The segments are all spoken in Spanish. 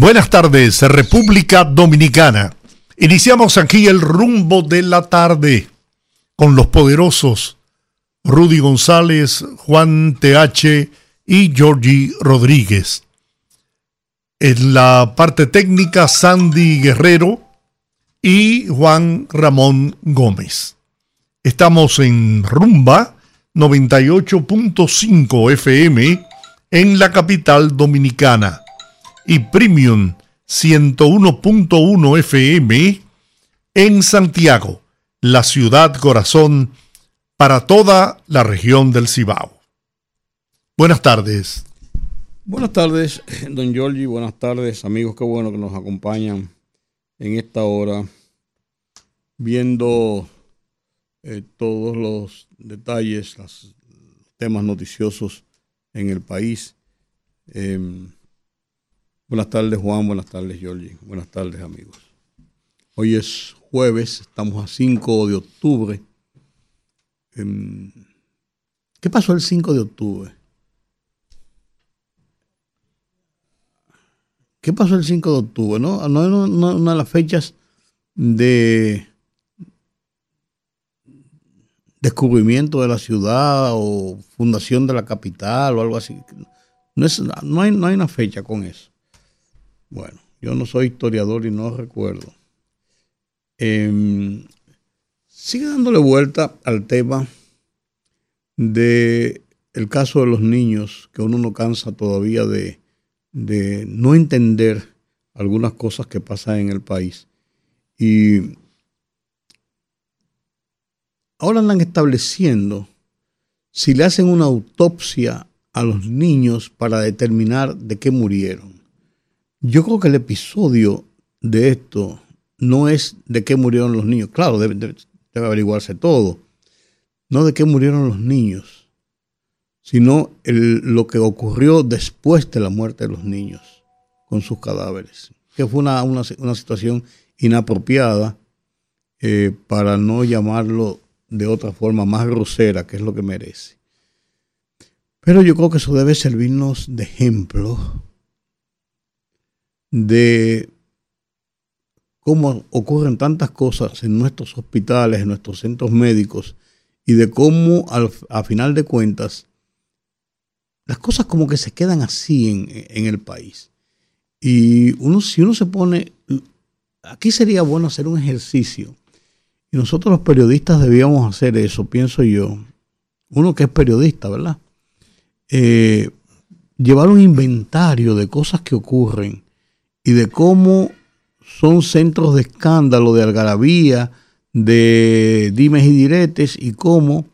Buenas tardes, República Dominicana. Iniciamos aquí el rumbo de la tarde con los poderosos Rudy González, Juan TH y Georgie Rodríguez. En la parte técnica, Sandy Guerrero y Juan Ramón Gómez. Estamos en Rumba 98.5 FM en la capital dominicana y Premium 101.1 FM en Santiago, la ciudad corazón para toda la región del Cibao. Buenas tardes. Buenas tardes, don Giorgi. Buenas tardes, amigos. Qué bueno que nos acompañan en esta hora, viendo eh, todos los detalles, los temas noticiosos en el país. Em, buenas tardes, Juan. Buenas tardes, Giorgi. Buenas tardes, amigos. Hoy es jueves, estamos a 5 de octubre. Em, ¿Qué pasó el 5 de octubre? ¿Qué pasó el 5 de octubre? No, no es una de las fechas de descubrimiento de la ciudad o fundación de la capital o algo así. No, es, no, hay, no hay una fecha con eso. Bueno, yo no soy historiador y no recuerdo. Em, sigue dándole vuelta al tema de el caso de los niños, que uno no cansa todavía de, de no entender algunas cosas que pasan en el país. Y ahora andan estableciendo si le hacen una autopsia a los niños para determinar de qué murieron. Yo creo que el episodio de esto no es de qué murieron los niños. Claro, debe, averiguarse todo. No de qué murieron los niños sino lo que ocurrió después de la muerte de los niños con sus cadáveres, que fue una, una, una situación inapropiada eh, para no llamarlo de otra forma más grosera, que es lo que merece. Pero yo creo que eso debe servirnos de ejemplo de cómo ocurren tantas cosas en nuestros hospitales, en nuestros centros médicos, y de cómo al, a final de cuentas las cosas como que se quedan así en, en, el país. Y uno, si uno se pone, aquí sería bueno hacer un ejercicio. Y nosotros los periodistas debíamos hacer eso, pienso yo. Uno que es periodista, ¿verdad? Eh, llevar un inventario de cosas que ocurren y de cómo son centros de escándalo, de algarabía, de dimes y diretes y cómo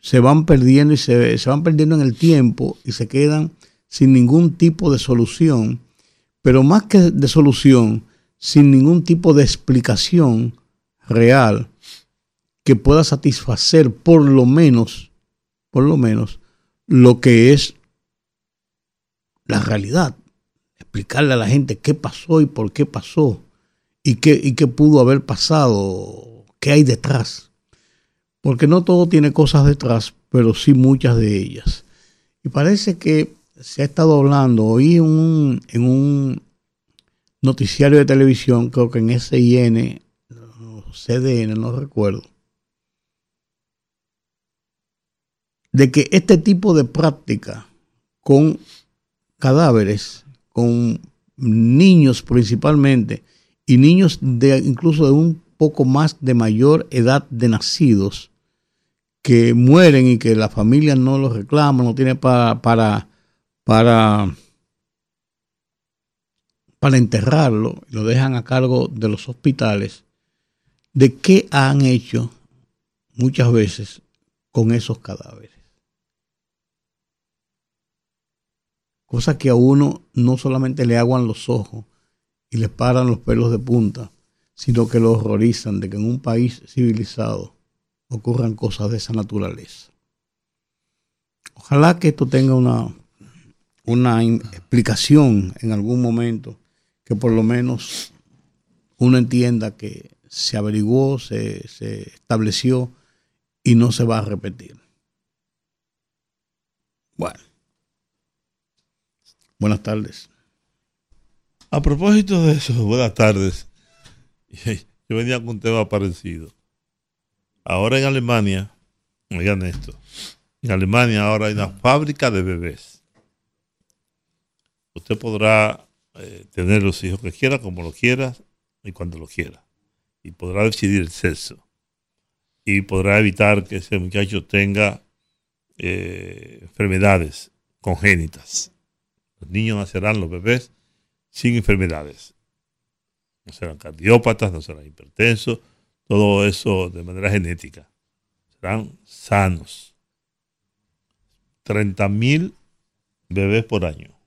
se van perdiendo y se, se, van perdiendo en el tiempo y se quedan sin ningún tipo de solución, pero más que de solución, sin ningún tipo de explicación real que pueda satisfacer por lo menos, por lo menos, lo que es la realidad. Explicarle a la gente qué pasó y por qué pasó y qué, y qué pudo haber pasado, qué hay detrás porque no todo tiene cosas detrás, pero sí muchas de ellas. Y parece que se ha estado hablando hoy un, en un noticiario de televisión, creo que en SIN, CDN, no recuerdo, de que este tipo de práctica con cadáveres, con niños principalmente, y niños de incluso de un poco más de mayor edad de nacidos que mueren y que la familia no los reclama, no tiene para, para, para, para enterrarlo, lo dejan a cargo de los hospitales, de qué han hecho muchas veces con esos cadáveres. Cosa que a uno no solamente le aguan los ojos y les paran los pelos de punta, sino que lo horrorizan de que en un país civilizado ocurran cosas de esa naturaleza. Ojalá que esto tenga una, una explicación en algún momento, que por lo menos uno entienda que se averiguó, se, se estableció y no se va a repetir. Bueno. Buenas tardes. A propósito de eso, buenas tardes. Yo venía con un tema parecido. Ahora en Alemania, oigan esto, en Alemania ahora hay una fábrica de bebés. Usted podrá eh, tener los hijos que quiera, como lo quiera y cuando lo quiera. Y podrá decidir el sexo. Y podrá evitar que ese muchacho tenga eh, enfermedades congénitas. Los niños nacerán, los bebés, sin enfermedades. No serán cardiópatas, no serán hipertensos, todo eso de manera genética. Serán sanos. 30 mil bebés por año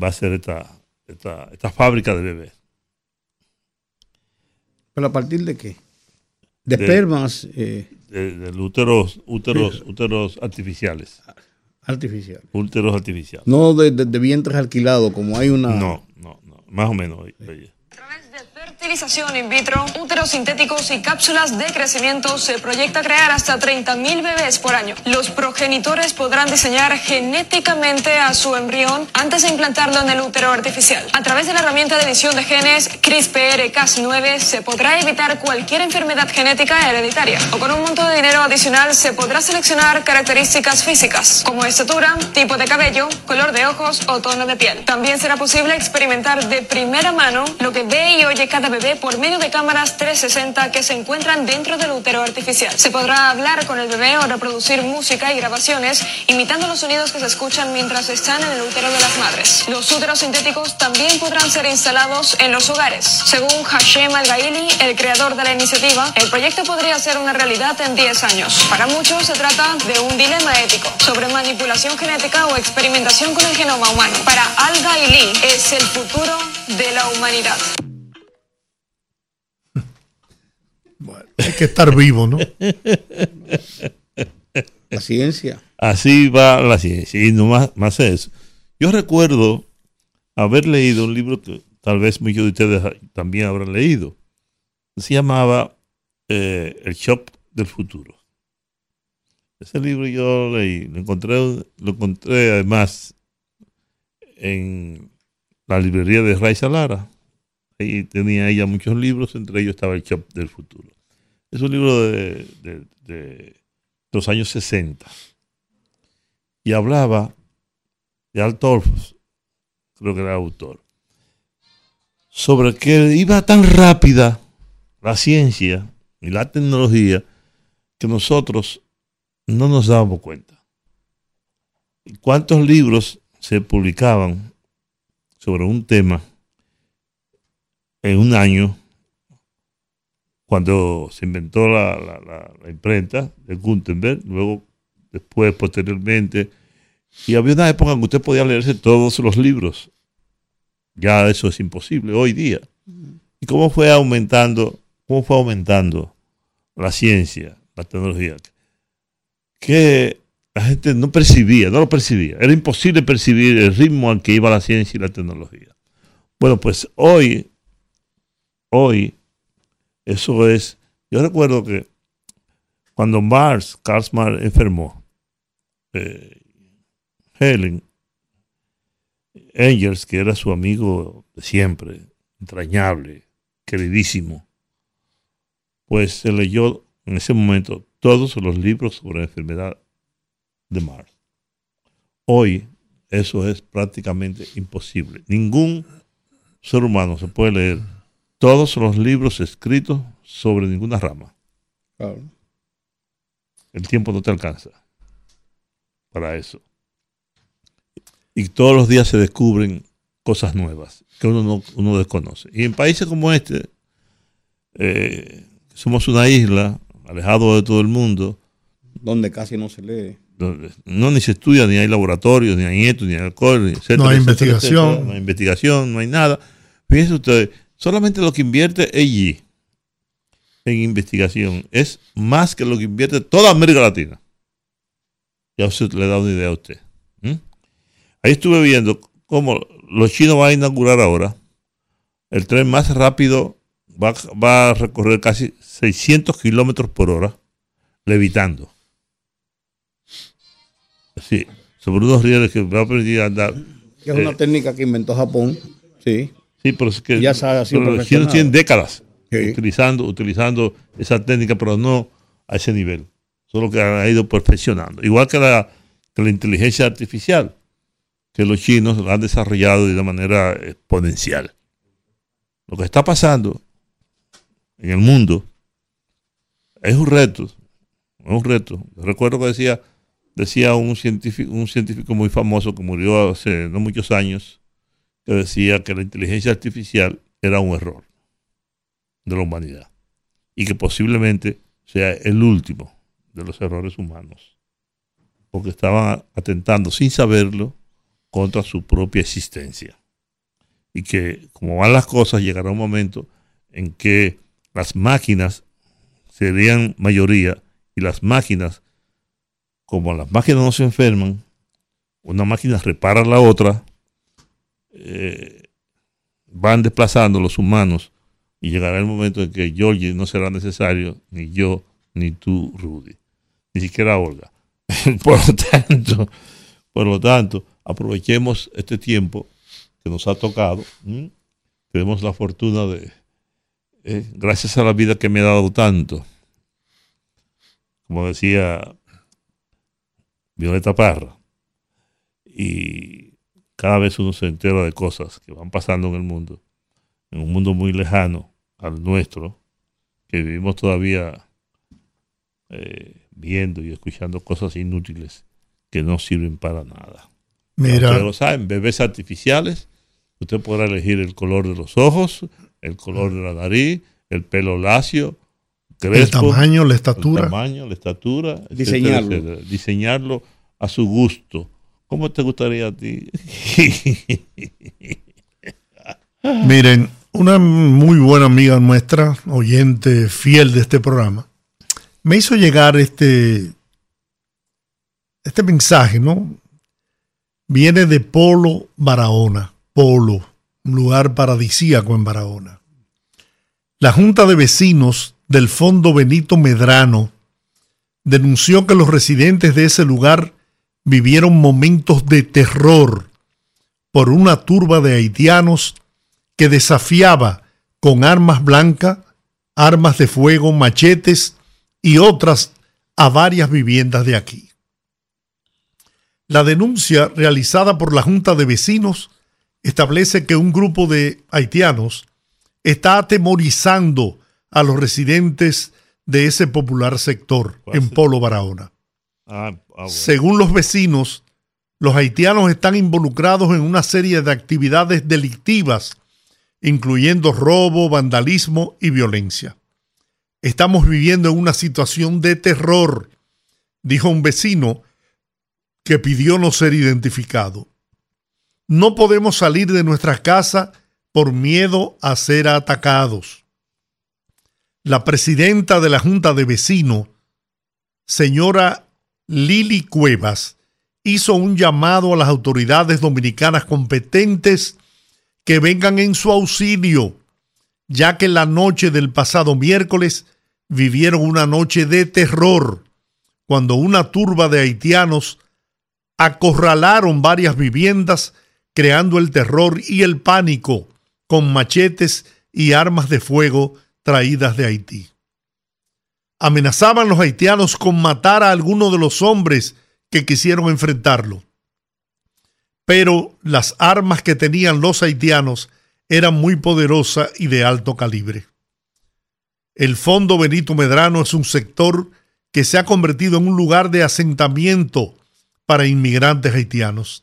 va a ser esta, esta, fábrica de bebés. ¿Pero a partir de qué? De, espermas. Eh, de, úteros, úteros, úteros artificiales. Artificiales. Úteros artificiales. No de, vientres alquilados, como hay una. No, no, no. Más o menos. Fertilización in vitro, úteros sintéticos y cápsulas de crecimiento se proyecta crear hasta 30.000 bebés por año. Los progenitores podrán diseñar genéticamente a su embrión antes de implantarlo en el útero artificial. A través de la herramienta de edición de genes CRISPR-Cas9 se podrá evitar cualquier enfermedad genética hereditaria. O con un monto de dinero adicional se podrá seleccionar características físicas como estatura, tipo de cabello, color de ojos o tono de piel. También será posible experimentar de primera mano lo que ve y oye cada bebé por medio de cámaras 360 que se encuentran dentro del útero artificial. Se podrá hablar con el bebé o reproducir música y grabaciones imitando los sonidos que se escuchan mientras están en el útero de las madres. Los úteros sintéticos también podrán ser instalados en los hogares. Según Hashem Al-Gaili, el creador de la iniciativa, el proyecto podría ser una realidad en 10 años. Para muchos se trata de un dilema ético sobre manipulación genética o experimentación con el genoma humano. Para Al-Gaili es el futuro de la humanidad. Hay que estar vivo, ¿no? La ciencia. Así va la ciencia, y no más, más eso. Yo recuerdo haber leído un libro que tal vez muchos de ustedes también habrán leído. Se llamaba eh, El Shop del Futuro. Ese libro yo leí, lo encontré, lo encontré además en la librería de Raiza Lara. Ahí tenía ella muchos libros, entre ellos estaba El Shop del Futuro. Es un libro de, los años 60. Y hablaba de Altolfos, creo que era autor, sobre que iba tan rápida la ciencia y la tecnología que nosotros no nos dábamos cuenta. ¿Y cuántos libros se publicaban sobre un tema en un año cuando se inventó la, imprenta de Gutenberg, luego después, posteriormente, y había una época en que usted podía leerse todos los libros. Ya eso es imposible hoy día. ¿Y cómo fue aumentando, cómo fue aumentando la ciencia, la tecnología? Que la gente no percibía, no lo percibía. Era imposible percibir el ritmo al que iba la ciencia y la tecnología. Bueno, pues hoy, hoy, eso es, yo recuerdo que cuando Mars, Carl Mars enfermó, eh, Helen Angels, que era su amigo de siempre, entrañable, queridísimo, pues se leyó en ese momento todos los libros sobre la enfermedad de Mars. Hoy eso es prácticamente imposible. Ningún ser humano se puede leer todos los libros escritos sobre ninguna rama. El tiempo no te alcanza para eso. Y todos los días se descubren cosas nuevas que uno no desconoce. Y en países como este, eh, somos una isla alejado de todo el mundo. Donde casi no se lee. no ni se estudia, ni hay laboratorios, ni hay esto, ni hay alcohol, no hay investigación. no hay investigación, no hay nada Fíjense ustedes, solamente lo que invierte allí en investigación es más que lo que invierte toda América Latina. Ya usted le da una idea a usted. Ahí estuve viendo cómo los chinos van a inaugurar ahora el tren más rápido, va, va a recorrer casi 600 kilómetros por hora, levitando. Sí, sobre unos rieles que va a permitir andar. Que es una eh, técnica que inventó Japón. Sí. Sí, pero es que Ya sabe, ha sido pero los chinos tienen décadas Sí. utilizando, utilizando esa técnica, pero no a ese nivel. Solo que ha ido perfeccionando. Igual que la, que la inteligencia artificial, que los chinos la han desarrollado de una manera exponencial. Lo que está pasando en el mundo es un reto. Es un reto. Yo recuerdo que decía, decía un científico, un científico muy famoso que murió hace no muchos años, que decía que la inteligencia artificial era un error de la humanidad y que posiblemente sea el último de los errores humanos, porque estaban atentando sin saberlo contra su propia existencia. Y que como van las cosas llegará un momento en que las máquinas serían mayoría y las máquinas como las máquinas no se enferman una máquina repara la otra eh, van desplazando los humanos y llegará el momento en que Georgie no será necesario, ni yo, ni tú, Rudy, ni siquiera Olga. por lo tanto, por lo tanto, aprovechemos este tiempo que nos ha tocado. Tenemos la fortuna de, eh, gracias a la vida que me ha dado tanto, como decía Violeta Parra, y cada vez uno se entera de cosas que van pasando en el mundo, en un mundo muy lejano al nuestro, que vivimos todavía eh, viendo y escuchando cosas inútiles que no sirven para nada. Mira, Ustedes lo saben, bebés artificiales, usted podrá elegir el color de los ojos, el color de la nariz, el pelo lacio, el tamaño, la el estatura. tamaño, la estatura, etcétera, Diseñarlo. etcétera. diseñarlo a su gusto. ¿Cómo te gustaría a ti? Miren, una muy buena amiga nuestra, oyente fiel de este programa, me hizo llegar este, este mensaje, ¿no? Viene de Polo, Barahona. Polo, un lugar paradisíaco en Barahona. La Junta de Vecinos del Fondo Benito Medrano denunció que los residentes de ese lugar vivieron momentos de terror por una turba de haitianos que desafiaba con armas blancas, armas de fuego, machetes y otras a varias viviendas de aquí. La denuncia realizada por la Junta de Vecinos establece que un grupo de haitianos está atemorizando a los residentes de ese popular sector en Polo Barahona. Ah, ah. Según los vecinos, los haitianos están involucrados en una serie de actividades delictivas, incluyendo robo, vandalismo y violencia. Estamos viviendo en una situación de terror, dijo un vecino que pidió no ser identificado. No podemos salir de nuestras casas por miedo a ser atacados. La presidenta de la Junta de Vecinos, señora Lili Cuevas, hizo un llamado a las autoridades dominicanas competentes que vengan en su auxilio, ya que la noche del pasado miércoles vivieron una noche de terror cuando una turba de haitianos acorralaron varias viviendas creando el terror y el pánico con machetes y armas de fuego traídas de Haití. Amenazaban los haitianos con matar a alguno de los hombres que quisieron enfrentarlo. Pero las armas que tenían los haitianos eran muy poderosas y de alto calibre. El Fondo Benito Medrano es un sector que se ha convertido en un lugar de asentamiento para inmigrantes haitianos.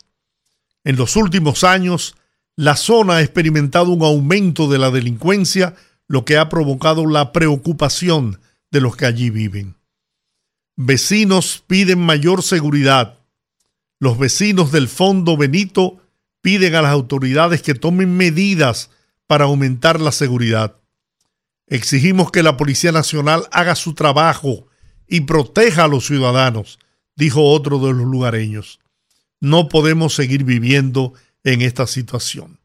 En los últimos años, la zona ha experimentado un aumento de la delincuencia, lo que ha provocado la preocupación de los que allí viven. Vecinos piden mayor seguridad. Los vecinos del Fondo Benito piden a las autoridades que tomen medidas para aumentar la seguridad. Exigimos que la Policía Nacional haga su trabajo y proteja a los ciudadanos, dijo otro de los lugareños. No podemos seguir viviendo en esta situación.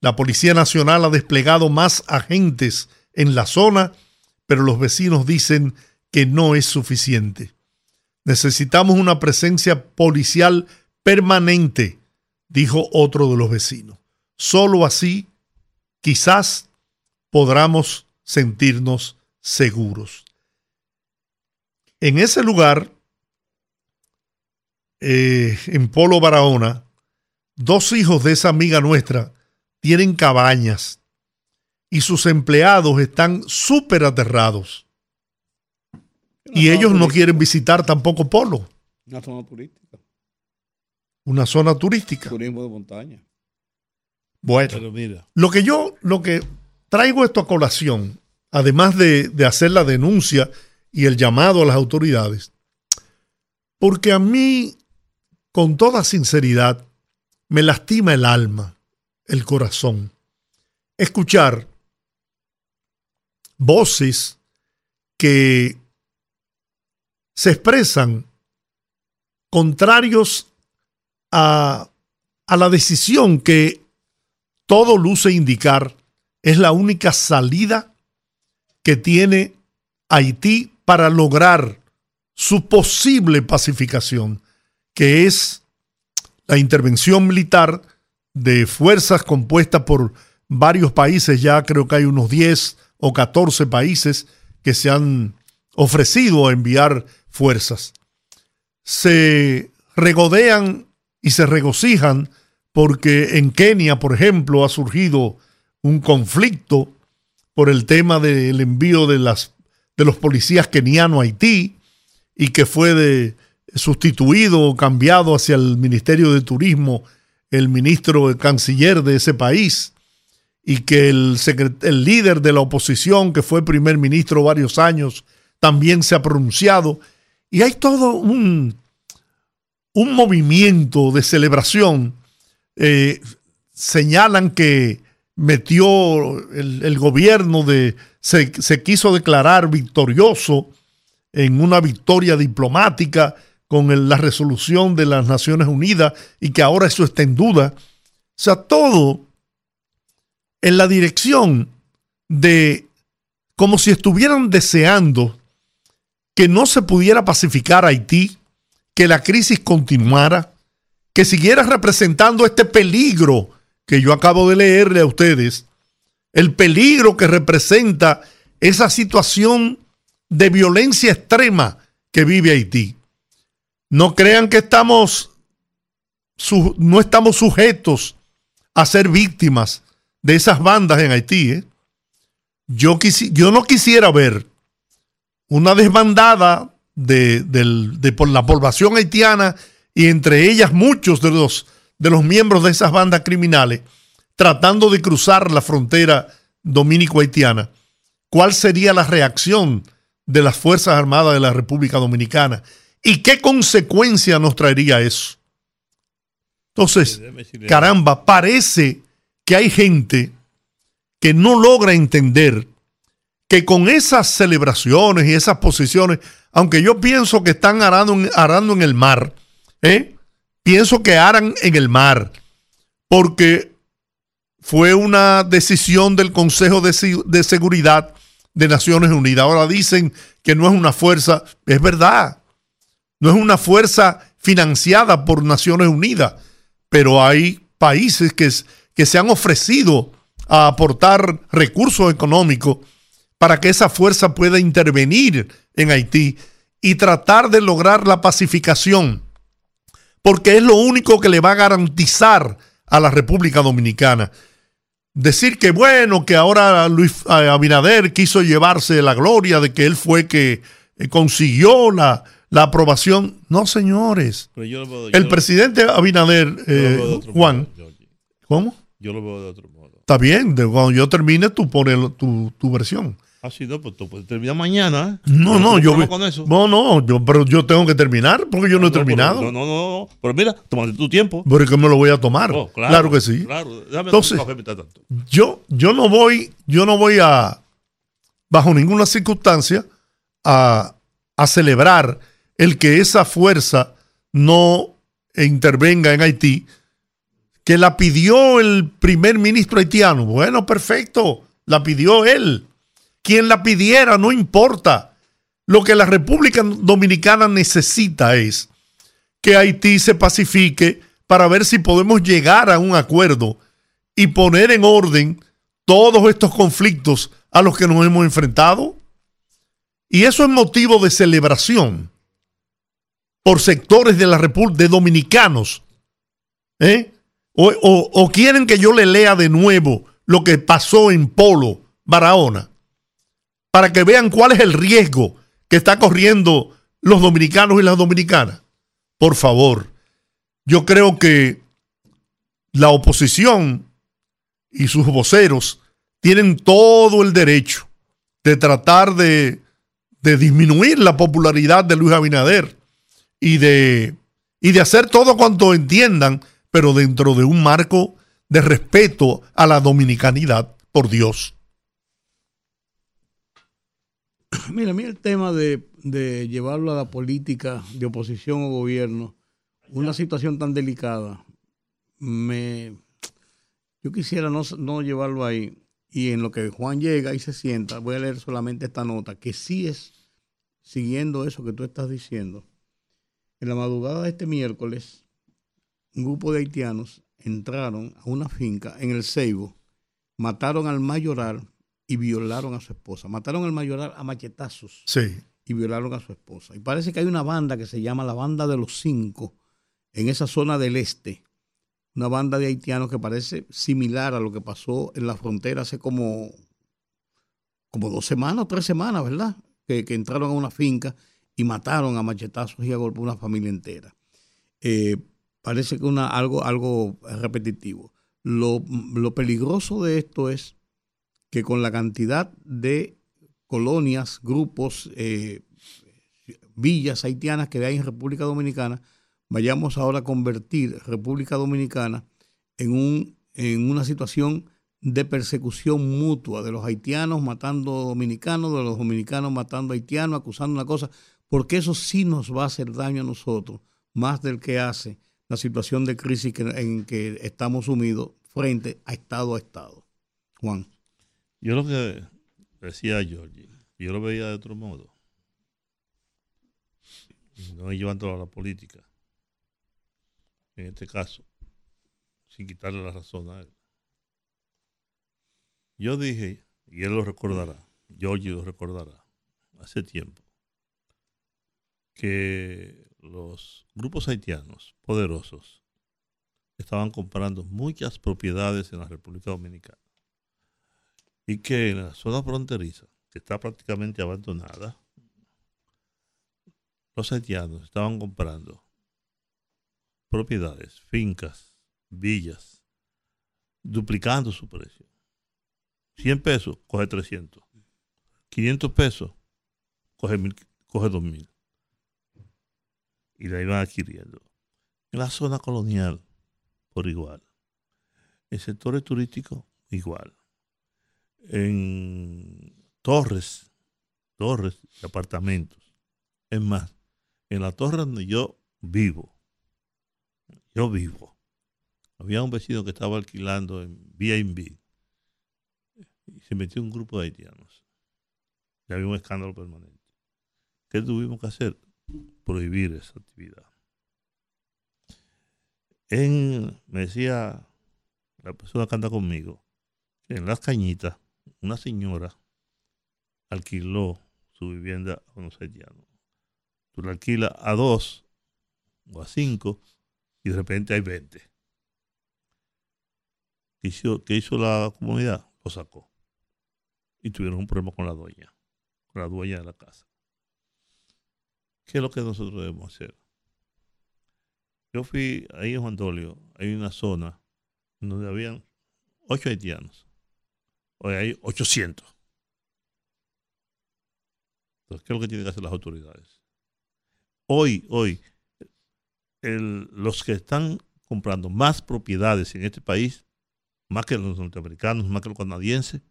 La Policía Nacional ha desplegado más agentes en la zona, pero los vecinos dicen que no es suficiente. Necesitamos una presencia policial permanente, dijo otro de los vecinos. Solo así, quizás podamos sentirnos seguros. En ese lugar, eh, en Polo Barahona, dos hijos de esa amiga nuestra tienen cabañas y sus empleados están súper aterrados. Y ellos no quieren visitar tampoco Polo. Una zona turística. Una zona turística. Turismo de montaña. Bueno, Pero mira, lo que yo, lo que traigo esto a colación, además de, de hacer la denuncia y el llamado a las autoridades, porque a mí, con toda sinceridad, me lastima el alma, el corazón, escuchar voces que se expresan contrarios a, a la decisión que todo luce indicar es la única salida que tiene Haití para lograr su posible pacificación, que es la intervención militar de fuerzas compuestas por varios países, ya creo que hay unos 10 o 14 países que se han ofrecido a enviar fuerzas. Se regodean y se regocijan porque en Kenia, por ejemplo, ha surgido un conflicto por el tema del envío de, las, de los policías kenianos a Haití y que fue de, sustituido o cambiado hacia el Ministerio de Turismo el ministro el canciller de ese país y que el, el líder de la oposición, que fue primer ministro varios años, también se ha pronunciado. Y hay todo un, un movimiento de celebración. Eh, señalan que metió el, gobierno de, se, se, quiso declarar victorioso en una victoria diplomática con el, la resolución de las Naciones Unidas y que ahora eso está en duda. O sea, todo en la dirección de como si estuvieran deseando que no se pudiera pacificar Haití, que la crisis continuara, que siguiera representando este peligro que yo acabo de leerle a ustedes, el peligro que representa esa situación de violencia extrema que vive Haití. No crean que estamos, no estamos sujetos a ser víctimas de esas bandas en Haití. ¿eh? Yo, quisi, yo no quisiera ver una desbandada de, de, de, por la población haitiana y entre ellas muchos de los, de los miembros de esas bandas criminales tratando de cruzar la frontera dominico-haitiana. ¿Cuál sería la reacción de las Fuerzas Armadas de la República Dominicana? ¿Y qué consecuencia nos traería eso? Entonces, caramba, parece que hay gente que no logra entender que con esas celebraciones y esas posiciones, aunque yo pienso que están arando, arando en el mar, ¿eh? pienso que aran en el mar, porque fue una decisión del Consejo de, de Seguridad de Naciones Unidas. Ahora dicen que no es una fuerza, es verdad, no es una fuerza financiada por Naciones Unidas, pero hay países que, que se han ofrecido a aportar recursos económicos para que esa fuerza pueda intervenir en Haití y tratar de lograr la pacificación, porque es lo único que le va a garantizar a la República Dominicana. Decir que bueno, que ahora Luis Abinader quiso llevarse la gloria de que él fue que consiguió la, la aprobación. No, señores. Veo, el presidente Abinader, eh, Juan. ¿Cómo? Yo lo veo de otro modo. Está bien, de, cuando yo termine, tú pones tu, tu, versión. Ah, sí, no, pues tú puedes terminar mañana. ¿eh? No, no, yo. con eso. No, no, yo, pero yo tengo que terminar porque yo no, he pero- terminado. No, no, no, no. Pero mira, tómate tu tiempo. Pero es que me lo voy a tomar. Oh, claro, que sí. Claro, déjame Entonces- un café tanto. Yo, yo no voy, yo no voy a, bajo ninguna circunstancia, a, a celebrar el que esa fuerza no intervenga en Haití, que la pidió el primer ministro haitiano. Bueno, perfecto, la pidió él. Quien la pidiera, no importa. Lo que la República Dominicana necesita es que Haití se pacifique para ver si podemos llegar a un acuerdo y poner en orden todos estos conflictos a los que nos hemos enfrentado. Y eso es motivo de celebración por sectores de la República, de dominicanos. ¿eh? O, o- quieren que yo le lea de nuevo lo que pasó en Polo, Barahona, para que vean cuál es el riesgo que está corriendo los dominicanos y las dominicanas. Por favor, yo creo que la oposición y sus voceros tienen todo el derecho de tratar de, de disminuir la popularidad de Luis Abinader y de, y de hacer todo cuanto entiendan, pero dentro de un marco de respeto a la dominicanidad, por Dios. Mira, a mí el tema de, llevarlo a la política de oposición o gobierno, una situación tan delicada, me yo quisiera no, no llevarlo ahí. Y en lo que Juan llega y se sienta, voy a leer solamente esta nota, que sí es siguiendo eso que tú estás diciendo. En la madrugada de este miércoles, un grupo de haitianos entraron a una finca en el Ceibo, mataron al mayoral y violaron a su esposa. Mataron al mayoral a machetazos Sí, y violaron a su esposa. Y parece que hay una banda que se llama la Banda de los Cinco en esa zona del este. Una banda de haitianos que parece similar a lo que pasó en la frontera hace como, como dos semanas o tres semanas, ¿verdad? Que, que entraron a una finca y mataron a machetazos y a golpe una familia entera. Eh, parece que una, algo, algo repetitivo. Lo, lo peligroso de esto es que con la cantidad de colonias, grupos, eh, villas haitianas que hay en República Dominicana, vayamos ahora a convertir República Dominicana en, un, en una situación de persecución mutua de los haitianos matando dominicanos, de los dominicanos matando haitianos, acusando una cosa, porque eso sí nos va a hacer daño a nosotros, más del que hace la situación de crisis en que estamos sumidos frente a Estado a Estado. Juan. Yo lo que decía Georgie, yo lo veía de otro modo. No llevándolo a la política. En este caso, sin quitarle la razón a él. Yo dije, y él lo recordará, Georgie lo recordará, hace tiempo, que los grupos haitianos poderosos estaban comprando muchas propiedades en la República Dominicana y que en la zona fronteriza, que está prácticamente abandonada, los haitianos estaban comprando propiedades, fincas, villas, duplicando su precio. 100 pesos, coge 300. 500 pesos, coge, mil, coge 2000. Y la iban adquiriendo. En la zona colonial, por igual. En sectores turísticos, igual en torres, torres de apartamentos. Es más, en la torre donde yo vivo, yo vivo, había un vecino que estaba alquilando en B&B y se metió un grupo de haitianos. Y había un escándalo permanente. ¿Qué tuvimos que hacer? Prohibir esa actividad. En, me decía la persona que anda conmigo, en las cañitas una señora alquiló su vivienda a unos haitianos. Tú la alquilas a dos o a cinco y de repente hay 20. ¿Qué hizo, qué hizo la comunidad? Lo sacó. Y tuvieron un problema con la dueña, con la dueña de la casa. ¿Qué es lo que nosotros debemos hacer? Yo fui ahí en Juan Dolio, hay una zona donde habían ocho haitianos. Hoy hay 800. Entonces, ¿qué es lo que tienen que hacer las autoridades? Hoy, hoy, los que están comprando más propiedades en este país, más que los norteamericanos, más que los canadienses,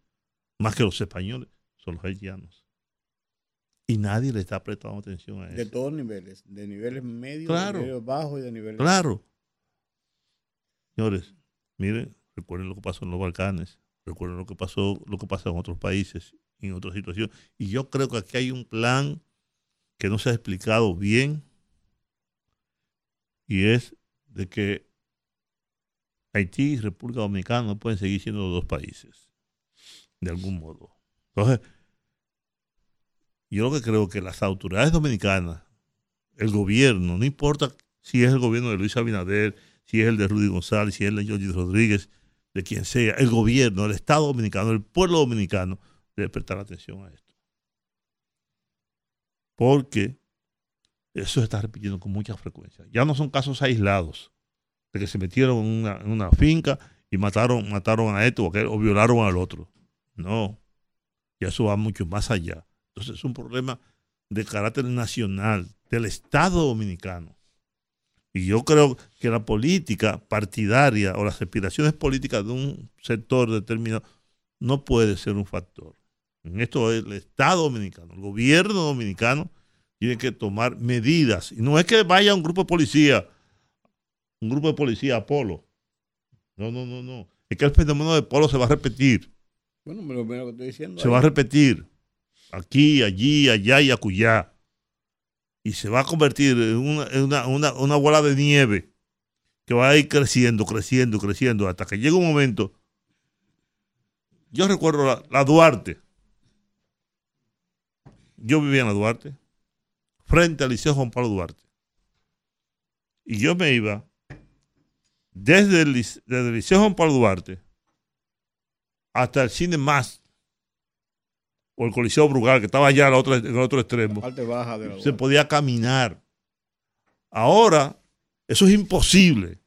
más que los españoles, son los haitianos. Y nadie le está prestando atención a De eso. todos niveles, de niveles medios, Claro. de niveles bajos y de niveles... Claro. Señores, miren, recuerden lo que pasó en los Balcanes, recuerden lo que pasó, lo que pasa en otros países, en otras situaciones. Y yo creo que aquí hay un plan que no se ha explicado bien y es de que Haití y República Dominicana no pueden seguir siendo dos países, de algún modo. Entonces, yo lo que creo que las autoridades dominicanas, el gobierno, no importa si es el gobierno de Luis Abinader, si es el de Rudy González, si es el de Jorge Rodríguez, de quien sea, el gobierno, el Estado dominicano, el pueblo dominicano, debe prestar atención a esto. Porque eso se está repitiendo con mucha frecuencia. Ya no son casos aislados de que se metieron en una, finca y mataron, mataron a esto o, aquel, o violaron al otro. No, ya eso va mucho más allá. Entonces es un problema de carácter nacional, del Estado dominicano. Y yo creo que la política partidaria o las aspiraciones políticas de un sector determinado no puede ser un factor. En esto el Estado dominicano, el gobierno dominicano tiene que tomar medidas. Y no es que vaya un grupo de policía, un grupo de policía a Polo. No, no, no, no. Es que el fenómeno de Polo se va a repetir. Bueno, me lo, me lo que estoy diciendo. Se ahí. va a repetir. Aquí, allí, allá y acullá. Y se va a convertir en una, una, una, bola de nieve que va a ir creciendo, creciendo, creciendo, hasta que llega un momento. Yo recuerdo la, Duarte. Yo vivía en la Duarte, frente al Liceo Juan Pablo Duarte. Y yo me iba desde el, desde el Liceo Juan Pablo Duarte hasta el cine más o el Coliseo Brugal, que estaba allá en el otro, en el otro extremo, parte baja de la se podía caminar. Ahora, eso es imposible.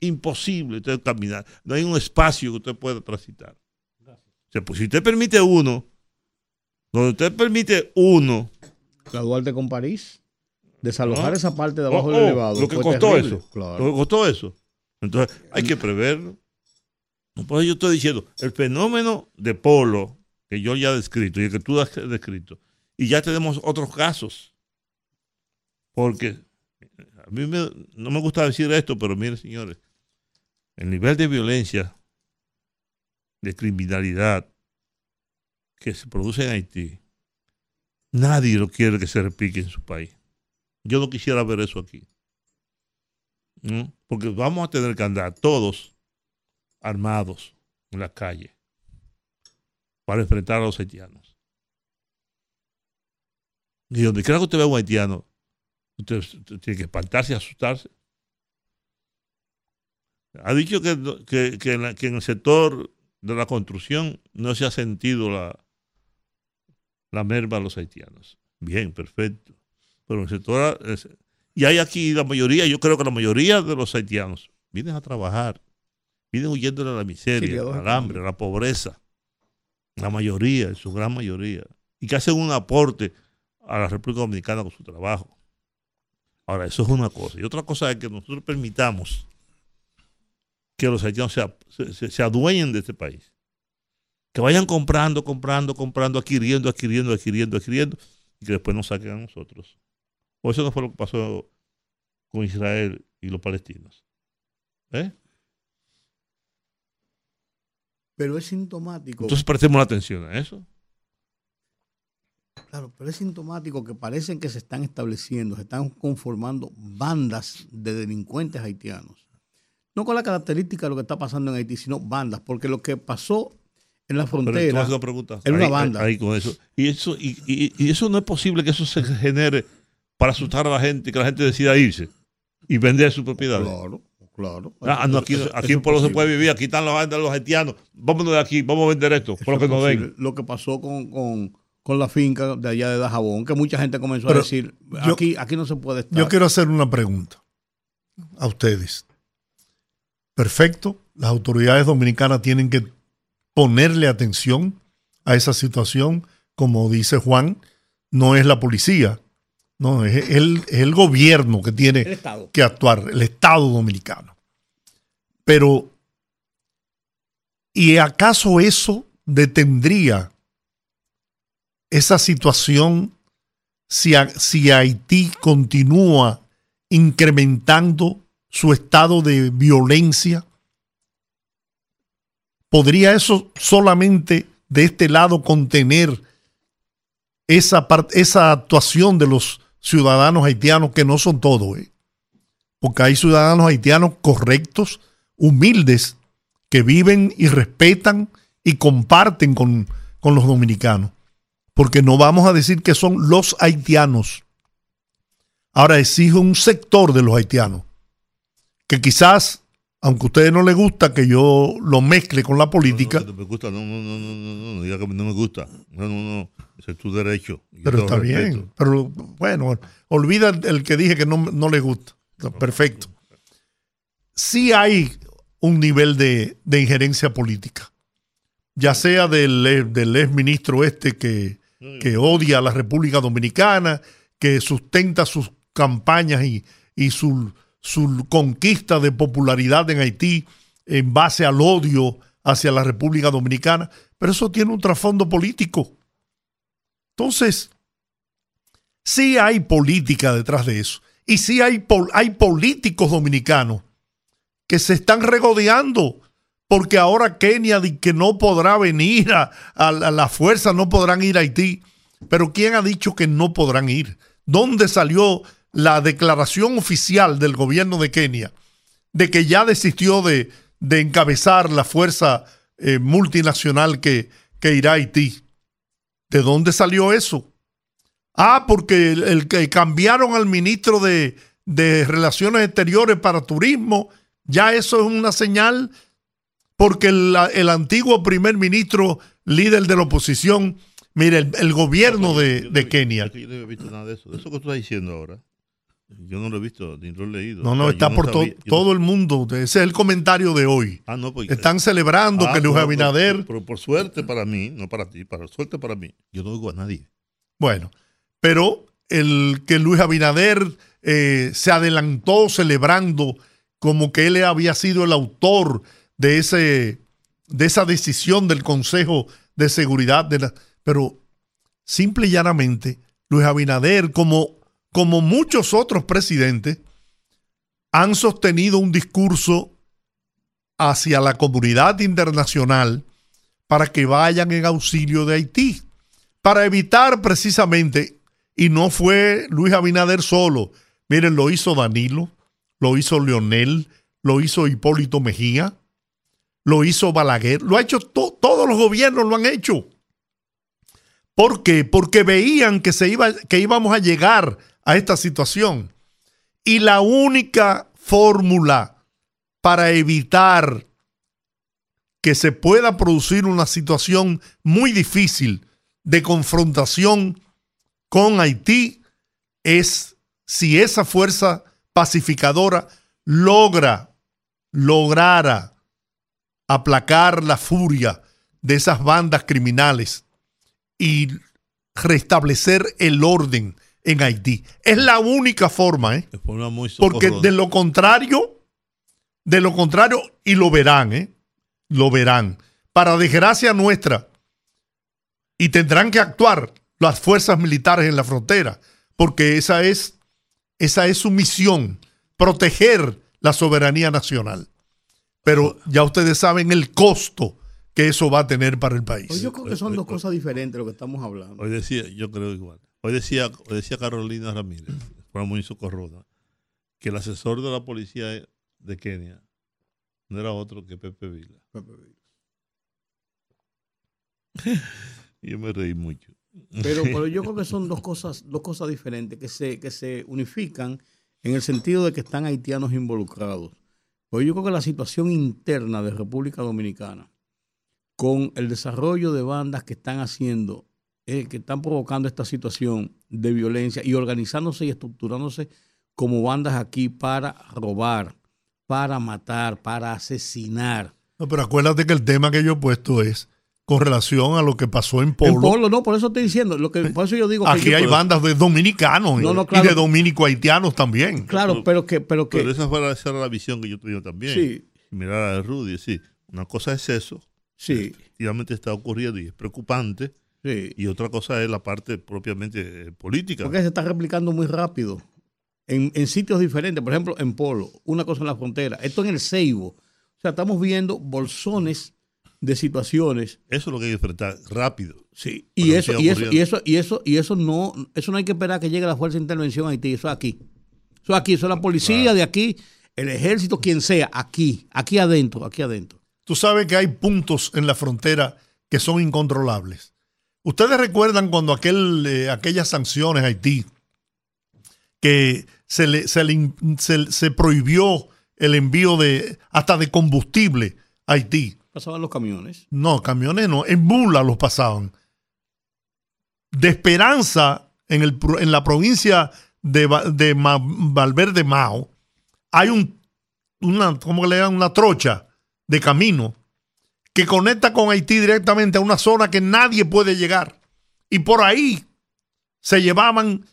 Imposible usted caminar. No hay un espacio que usted pueda transitar. O sea, pues, si usted permite uno, donde usted permite uno, La Duarte con París. Desalojar Ah. esa parte de abajo Oh, del oh, elevado. lo que fue costó terrible. eso. Claro. lo que costó eso. Entonces, hay que preverlo. Por eso yo estoy diciendo, el fenómeno de polo, que yo ya he descrito y que tú has descrito, y ya tenemos otros casos. Porque a mí me- no me gusta decir esto, pero miren, señores, el nivel de violencia, de criminalidad que se produce en Haití, nadie lo quiere que se replique en su país. Yo no quisiera ver eso aquí. ¿no? Porque vamos a tener que andar todos armados en la calle para enfrentar a los haitianos. Y donde quiera que usted vea un haitiano, usted, usted tiene que espantarse y asustarse. Ha dicho que, que, que en la- que en el sector de la construcción no se ha sentido la, la merma de los haitianos. Bien, perfecto. Pero en el sector... es- y hay aquí la mayoría, yo creo que la mayoría de los haitianos vienen a trabajar, vienen huyendo de la miseria, al hambre, a la pobreza. La mayoría, en su gran mayoría. Y que hacen un aporte a la República Dominicana con su trabajo. Ahora, eso es una cosa. Y otra cosa es que nosotros permitamos que los haitianos se, se- se- adueñen de este país. Que vayan comprando, comprando, comprando, adquiriendo, adquiriendo, adquiriendo, adquiriendo, y que después nos saquen a nosotros. O eso no fue lo que pasó con Israel y los palestinos. ¿Eh? Pero es sintomático. Entonces prestemos la atención a eso. Claro, pero es sintomático que parecen que se están estableciendo, se están conformando bandas de delincuentes haitianos. No con la característica de lo que está pasando en Haití, sino bandas, porque lo que pasó en la Pero frontera una pregunta. era una Ahí- banda. ahí con eso. Y eso, y, y- y eso no es posible que eso se genere para asustar a la gente y que la gente decida irse y vender su propiedad. Claro, claro. Ah, no, aquí, Eso- aquí eso en Pueblo se puede vivir, aquí están de los haitianos. Vámonos de aquí, vamos a vender esto, por lo que nos den. Lo que pasó con, con, con la finca de allá de Dajabón, que mucha gente comenzó Pero a decir, yo- aquí, aquí no se puede estar. Yo quiero hacer una pregunta a ustedes. Perfecto, las autoridades dominicanas tienen que ponerle atención a esa situación, como dice Juan, no es la policía, no, es el, es el gobierno que tiene que actuar, el Estado dominicano. Pero, ¿y acaso eso detendría esa situación si, si Haití continúa incrementando su estado de violencia? ¿Podría eso solamente de este lado contener esa, esa actuación de los ciudadanos haitianos que no son todos? ¿eh? Porque hay ciudadanos haitianos correctos, humildes, que viven y respetan y comparten con, con los dominicanos. Porque no vamos a decir que son los haitianos. Ahora exige un sector de los haitianos que quizás, aunque a ustedes no les gusta que yo lo mezcle con la política, No, no, no me gusta, no, no, no, no, no, no, diga que no me gusta. No, no, no, ese es tu derecho. Yo pero está respeto. bien. Pero bueno, olvida el, que dije que no, no le gusta. Perfecto. Sí hay un nivel de, de injerencia política, ya sea del, ex- del ex ministro este que, que odia a la República Dominicana, que sustenta sus campañas y, y su, su conquista de popularidad en Haití en base al odio hacia la República Dominicana, pero eso tiene un trasfondo político. Entonces, sí hay política detrás de eso. Y sí hay, hay políticos dominicanos que se están regodeando porque ahora Kenia que no podrá venir a, a la, la fuerza, no podrán ir a Haití. Pero ¿quién ha dicho que no podrán ir? ¿Dónde salió la declaración oficial del gobierno de Kenia de que ya desistió de, de encabezar la fuerza eh, multinacional que, que irá a Haití? ¿De dónde salió eso? Ah, porque el, el que cambiaron al ministro de, de Relaciones Exteriores para Turismo, ya eso es una señal, porque el, el antiguo primer ministro, líder de la oposición, mire, el, el gobierno de, Yo no de Kenia, yo no he visto nada de eso. De eso que tú estás diciendo ahora. Yo no lo he visto, ni lo he leído. no, no, O sea, está por to- sabía- no- todo el mundo, ese es el comentario de hoy. Ah, no, pues, Están celebrando ah, que Luis Abinader, Pero, pero por suerte para mí, no para ti, para suerte para mí, yo no oigo a nadie. Bueno, pero el que Luis Abinader eh, se adelantó celebrando como que él había sido el autor de, ese, de esa decisión del Consejo de Seguridad. De la, pero simple y llanamente, Luis Abinader, como, como muchos otros presidentes, han sostenido un discurso hacia la comunidad internacional para que vayan en auxilio de Haití para evitar precisamente, y no fue Luis Abinader solo, miren, lo hizo Danilo, lo hizo Leonel, lo hizo Hipólito Mejía, lo hizo Balaguer, lo ha hecho to- todos los gobiernos lo han hecho. ¿Por qué? Porque veían que, se iba, que íbamos a llegar a esta situación. Y la única fórmula para evitar que se pueda producir una situación muy difícil de confrontación con Haití es si esa fuerza pacificadora logra, lograra aplacar la furia de esas bandas criminales y restablecer el orden en Haití. Es la única forma, ¿eh? De forma muy Porque de lo contrario, de lo contrario, y lo verán, ¿eh? Lo verán. Para desgracia nuestra, y tendrán que actuar las fuerzas militares en la frontera, porque esa es, esa es su misión, proteger la soberanía nacional. Pero ya ustedes saben el costo que eso va a tener para el país. Pues yo creo que son dos cosas diferentes lo que estamos hablando. Hoy decía, yo creo igual. Hoy decía, hoy decía Carolina Ramírez, forma muy socorrosa, que el asesor de la policía de Kenia no era otro que Pepe Vila. Y yo me reí mucho. Pero, pero yo creo que son dos cosas, dos cosas diferentes que se, que se unifican en el sentido de que están haitianos involucrados. Pero yo creo que la situación interna de República Dominicana, con el desarrollo de bandas que están haciendo, eh, que están provocando esta situación de violencia y organizándose y estructurándose como bandas aquí para robar, para matar, para asesinar. No, pero acuérdate que el tema que yo he puesto es con relación a lo que pasó en Polo. En Polo, no, por eso estoy diciendo, lo que, por eso yo digo Aquí que yo- hay bandas de dominicanos No, no, y de dominico-haitianos también. Claro, pero que, pero que, Pero esa, fue la, esa era la visión que yo tenía también. sí, Mirar a Rudy, sí. Una cosa es eso, sí, efectivamente está ocurriendo y es preocupante. Sí. Y otra cosa es la parte propiamente eh, política. Porque se está replicando muy rápido en, en sitios diferentes. Por ejemplo, en Polo, una cosa en la frontera. Esto en el Ceibo. O sea, estamos viendo bolsones de situaciones. Eso es lo que hay que enfrentar rápido. Sí. Y eso, y eso, y eso, y eso, y eso no, eso no hay que esperar que llegue la fuerza de intervención a Haití. Eso es aquí. Eso es aquí, eso es la policía de aquí, el ejército, quien sea, aquí, aquí adentro, aquí adentro. Tú sabes que hay puntos en la frontera que son incontrolables. Ustedes recuerdan cuando aquel, eh, aquellas sanciones a Haití, que se, le, se, le se- se prohibió el envío de hasta de combustible a Haití. Pasaban los camiones. No, camiones no, en mula los pasaban. De Esperanza, en, el, en la provincia de, de Ma- Valverde Mao, hay un, una, ¿cómo le llaman? Una trocha de camino que conecta con Haití directamente a una zona que nadie puede llegar. Y por ahí se llevaban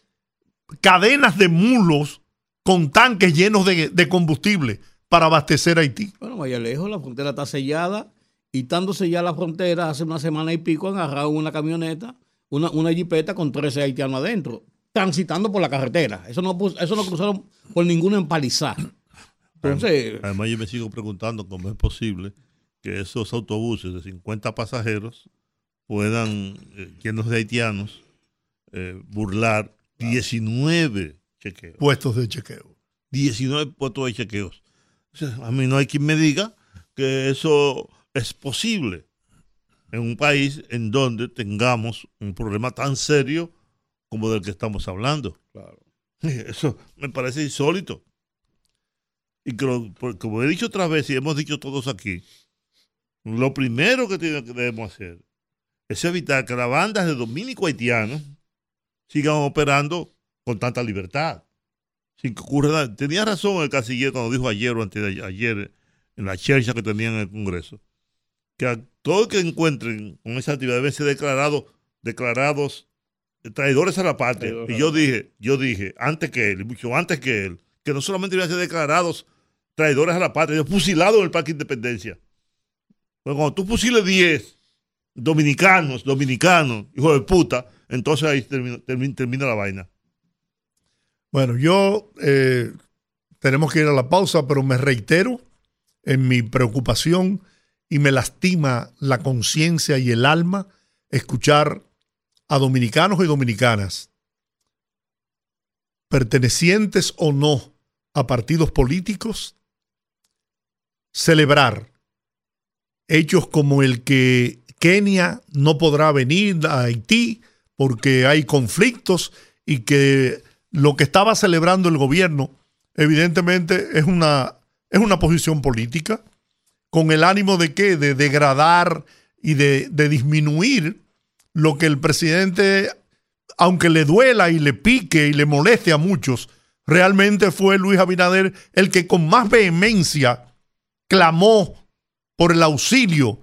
cadenas de mulos con tanques llenos de, de combustible para abastecer a Haití. Bueno, vaya lejos, la frontera está sellada y estando sellada la frontera, hace una semana y pico agarraron una camioneta, una, una jipeta con 13 haitianos adentro, transitando por la carretera. Eso no, eso no cruzaron por ninguna empalizada. Entonces, Además, yo me sigo preguntando cómo es posible que esos autobuses de 50 pasajeros puedan, eh, llenos de haitianos, eh, burlar 19 chequeos. Puestos de chequeo. 19 puestos de chequeos. O sea, a mí no hay quien me diga que eso es posible en un país en donde tengamos un problema tan serio como del que estamos hablando. Eso me parece insólito. Y creo- como he dicho otra vez y hemos dicho todos aquí, lo primero que, debemos hacer es evitar que las bandas de dominico haitianos sigan operando con tanta libertad. Sin que ocurra nada. Tenía razón el canciller cuando dijo ayer o antes de ayer en la chercha que tenían en el Congreso, que a todo el que encuentren con esa actividad deben ser declarados, declarados traidores a la patria. Traidores Y yo dije, yo dije, antes que él, mucho antes que él, que no solamente debían ser declarados traidores a la patria, sino fusilados en el Parque Independencia. Pero cuando tú fusiles 10 dominicanos, dominicanos, hijo de puta, entonces ahí termina, la vaina. Bueno, yo eh, tenemos que ir a la pausa, pero me reitero en mi preocupación y me lastima la conciencia y el alma escuchar a dominicanos y dominicanas, pertenecientes o no a partidos políticos, celebrar hechos como el que Kenia no podrá venir a Haití porque hay conflictos y que lo que estaba celebrando el gobierno evidentemente es una, es una posición política con el ánimo de qué? De degradar y de, de disminuir lo que el presidente, aunque le duela y le pique y le moleste a muchos, realmente fue Luis Abinader el que con más vehemencia clamó por el auxilio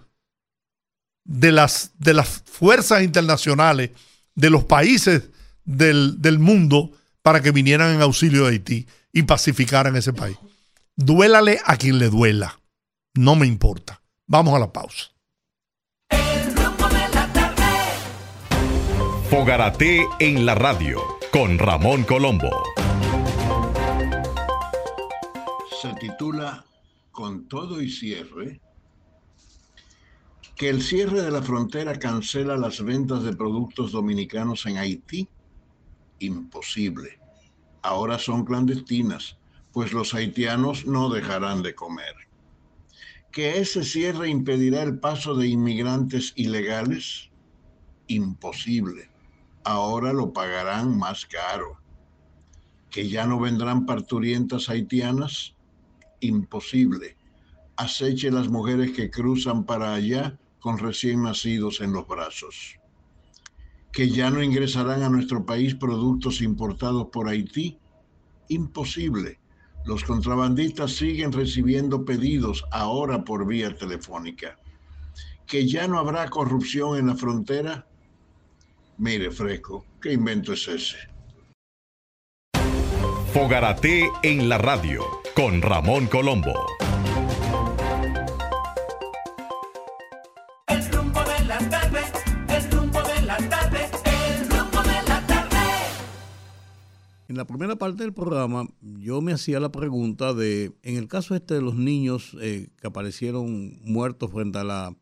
de las, de las fuerzas internacionales, de los países del, del mundo, para que vinieran en auxilio de Haití y pacificaran ese país. Duélale a quien le duela. No me importa. Vamos a la pausa. Fogarate en la radio con Ramón Colombo. se titula Con todo y cierre, que el cierre de la frontera cancela las ventas de productos dominicanos en Haití. Imposible. Ahora son clandestinas, pues los haitianos no dejarán de comer. Que ese cierre impedirá el paso de inmigrantes ilegales. Imposible. Ahora lo pagarán más caro. Que ya no vendrán parturientas haitianas imposible. Aceche las mujeres que cruzan para allá con recién nacidos en los brazos. Que ya no ingresarán a nuestro país productos importados por Haití. Imposible. Los contrabandistas siguen recibiendo pedidos ahora por vía telefónica. que ya no habrá corrupción en la frontera. Mire, Fresco, ¿qué invento es ese? Fogarate en la radio con Ramón Colombo. En la primera parte del programa yo me hacía la pregunta de, en el caso este de los niños eh, que aparecieron muertos frente a la,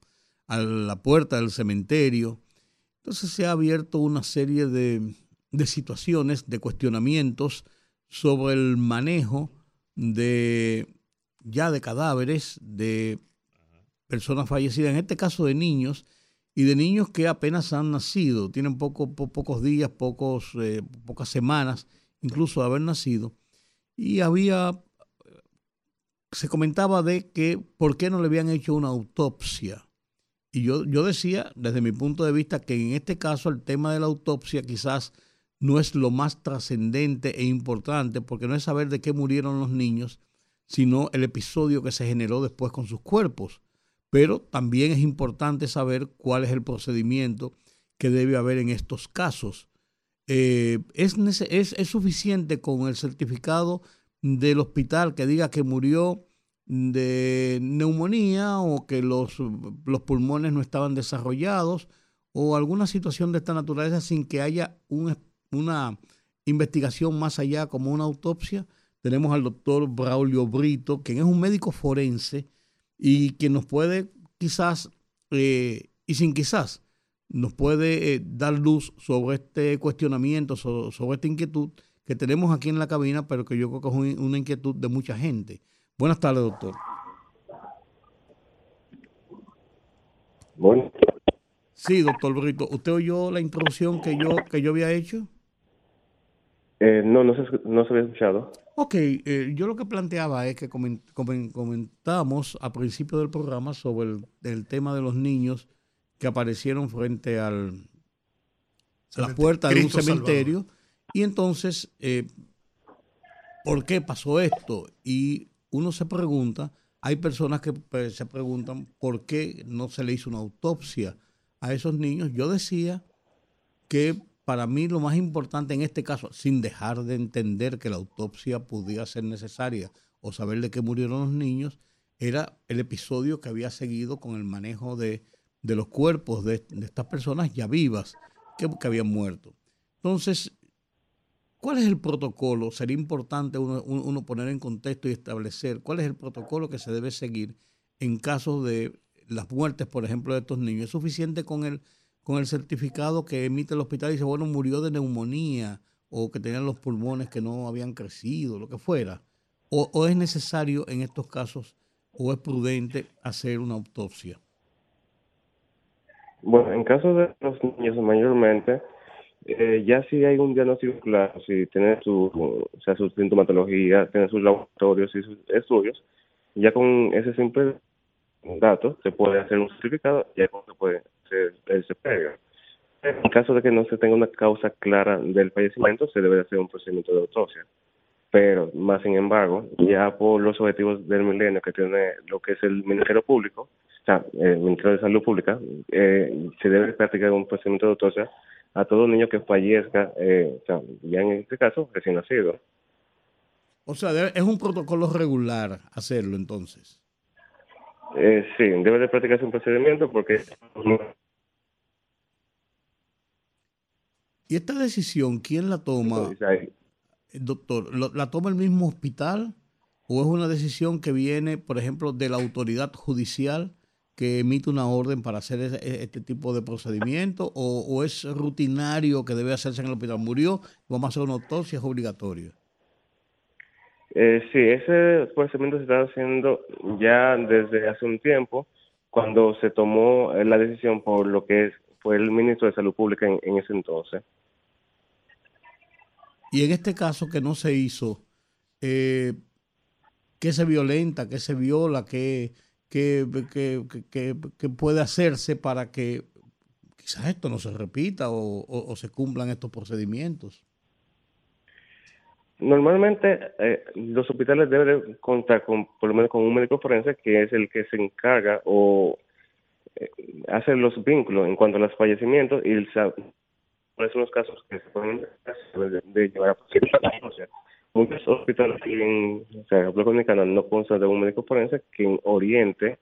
a la puerta del cementerio, entonces se ha abierto una serie de, de situaciones, de cuestionamientos sobre el manejo de ya de cadáveres de personas fallecidas, en este caso de niños, y de niños que apenas han nacido, tienen poco, po- pocos días, pocos, eh, pocas semanas, incluso haber nacido. Y había, se comentaba de que por qué no le habían hecho una autopsia. Y yo, yo decía, desde mi punto de vista, que en este caso el tema de la autopsia quizás no es lo más trascendente e importante, porque no es saber de qué murieron los niños, sino el episodio que se generó después con sus cuerpos. Pero también es importante saber cuál es el procedimiento que debe haber en estos casos. Eh, es, es, es suficiente con el certificado del hospital que diga que murió de neumonía o que los, los pulmones no estaban desarrollados o alguna situación de esta naturaleza sin que haya un- una investigación más allá como una autopsia. Tenemos al doctor Braulio Brito, quien es un médico forense y que nos puede quizás, eh, y sin quizás, nos puede eh, dar luz sobre este cuestionamiento, so- sobre esta inquietud que tenemos aquí en la cabina, pero que yo creo que es un- una inquietud de mucha gente. Buenas tardes, doctor. Bueno, Sí, doctor Brito, ¿usted oyó la introducción que yo, que yo había hecho? eh, no, no se, no se había escuchado. Ok, eh, yo lo que planteaba es que comen- comen- comentamos a principio del programa sobre el, el tema de los niños que aparecieron frente al, a la puerta de un cementerio y entonces, eh, ¿por qué pasó esto? Y uno se pregunta, hay personas que pues, se preguntan por qué no se le hizo una autopsia a esos niños. Yo decía que para mí lo más importante en este caso, sin dejar de entender que la autopsia pudiera ser necesaria o saber de qué murieron los niños, era el episodio que había seguido con el manejo de, de los cuerpos de, estas personas ya vivas que, habían muerto. Entonces, ¿cuál es el protocolo? Sería importante uno, uno- poner en contexto y establecer cuál es el protocolo que se debe seguir en caso de las muertes, por ejemplo, de estos niños. ¿Es suficiente con el, con el certificado que emite el hospital y dice, bueno, murió de neumonía o que tenían los pulmones que no habían crecido, lo que fuera? ¿O, o es necesario en estos casos o es prudente hacer una autopsia? Bueno, en caso de los niños mayormente, eh, ya si hay un diagnóstico claro, si tiene su, o sea, su sintomatología, tiene sus laboratorios y sus estudios, ya con ese simple dato se puede hacer un certificado y con se puede hacer el CPG. En caso de que no se tenga una causa clara del fallecimiento, se debe hacer un procedimiento de autopsia. Pero, más sin embargo, ya por los objetivos del milenio que tiene lo que es el Ministerio Público, o sea, el Ministerio de Salud Pública, eh, se debe practicar un procedimiento de autopsia a todo niño que fallezca, eh, o sea, ya en este caso, recién nacido. O sea, debe- es un protocolo regular hacerlo entonces. Eh, sí, debe de practicarse un procedimiento porque ¿Y esta decisión quién la toma? Doctor, ¿lo- ¿la toma el mismo hospital o es una decisión que viene, por ejemplo, de la autoridad judicial que emite una orden para hacer ese- e- este tipo de procedimiento o, o es rutinario que debe hacerse en el hospital? Murió, vamos a hacer una autopsia, es obligatorio. Eh, sí, ese procedimiento se está haciendo ya desde hace un tiempo, cuando se tomó eh, la decisión por lo que es, fue el ministro de Salud Pública en, en ese entonces. Y en este caso que no se hizo, eh, ¿qué se violenta, qué se viola, qué, qué- qué- qué puede hacerse para que quizás esto no se repita o, se cumplan estos procedimientos? Normalmente eh, los hospitales deben de contar con, por lo menos con un médico forense que es el que se encarga o eh, hacer los vínculos en cuanto a los fallecimientos y el, son los casos que se pueden de, de llevar a sea, muchos hospitales en o sea, República Dominicana no consta de un médico forense que oriente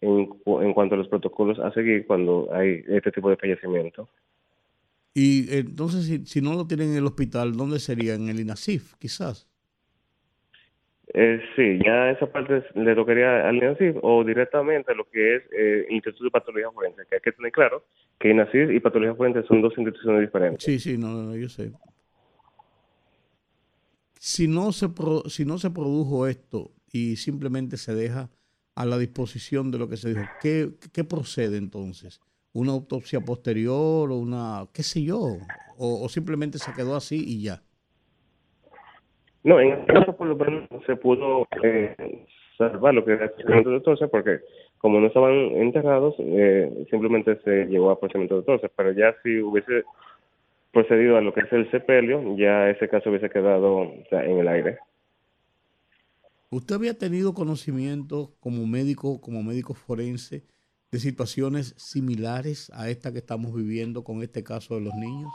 en, en cuanto a los protocolos a seguir cuando hay este tipo de fallecimiento. Y eh, entonces, si, si no lo tienen en el hospital, ¿dónde sería? En el INASIF, quizás. Eh, sí, ya esa parte le tocaría al INACIF o directamente a lo que es eh, el Instituto de Patología Forense, que hay que tener claro que INACIF y Patología Forense son dos instituciones diferentes. Sí, sí, no, no, yo sé. Si no, se pro- si no se produjo esto y simplemente se deja a la disposición de lo que se dijo, ¿qué, qué procede entonces? ¿Una autopsia posterior o una, qué sé yo? ¿O, simplemente se quedó así y ya? No, en este caso por lo menos se pudo eh, salvar lo que era el procedimiento de autopsia porque como no estaban enterrados, eh, simplemente se llevó a procedimiento de autopsia, pero ya si hubiese procedido a lo que es el sepelio, ya ese caso hubiese quedado o sea, en el aire. ¿Usted había tenido conocimiento como médico, como médico forense, de situaciones similares a esta que estamos viviendo con este caso de los niños?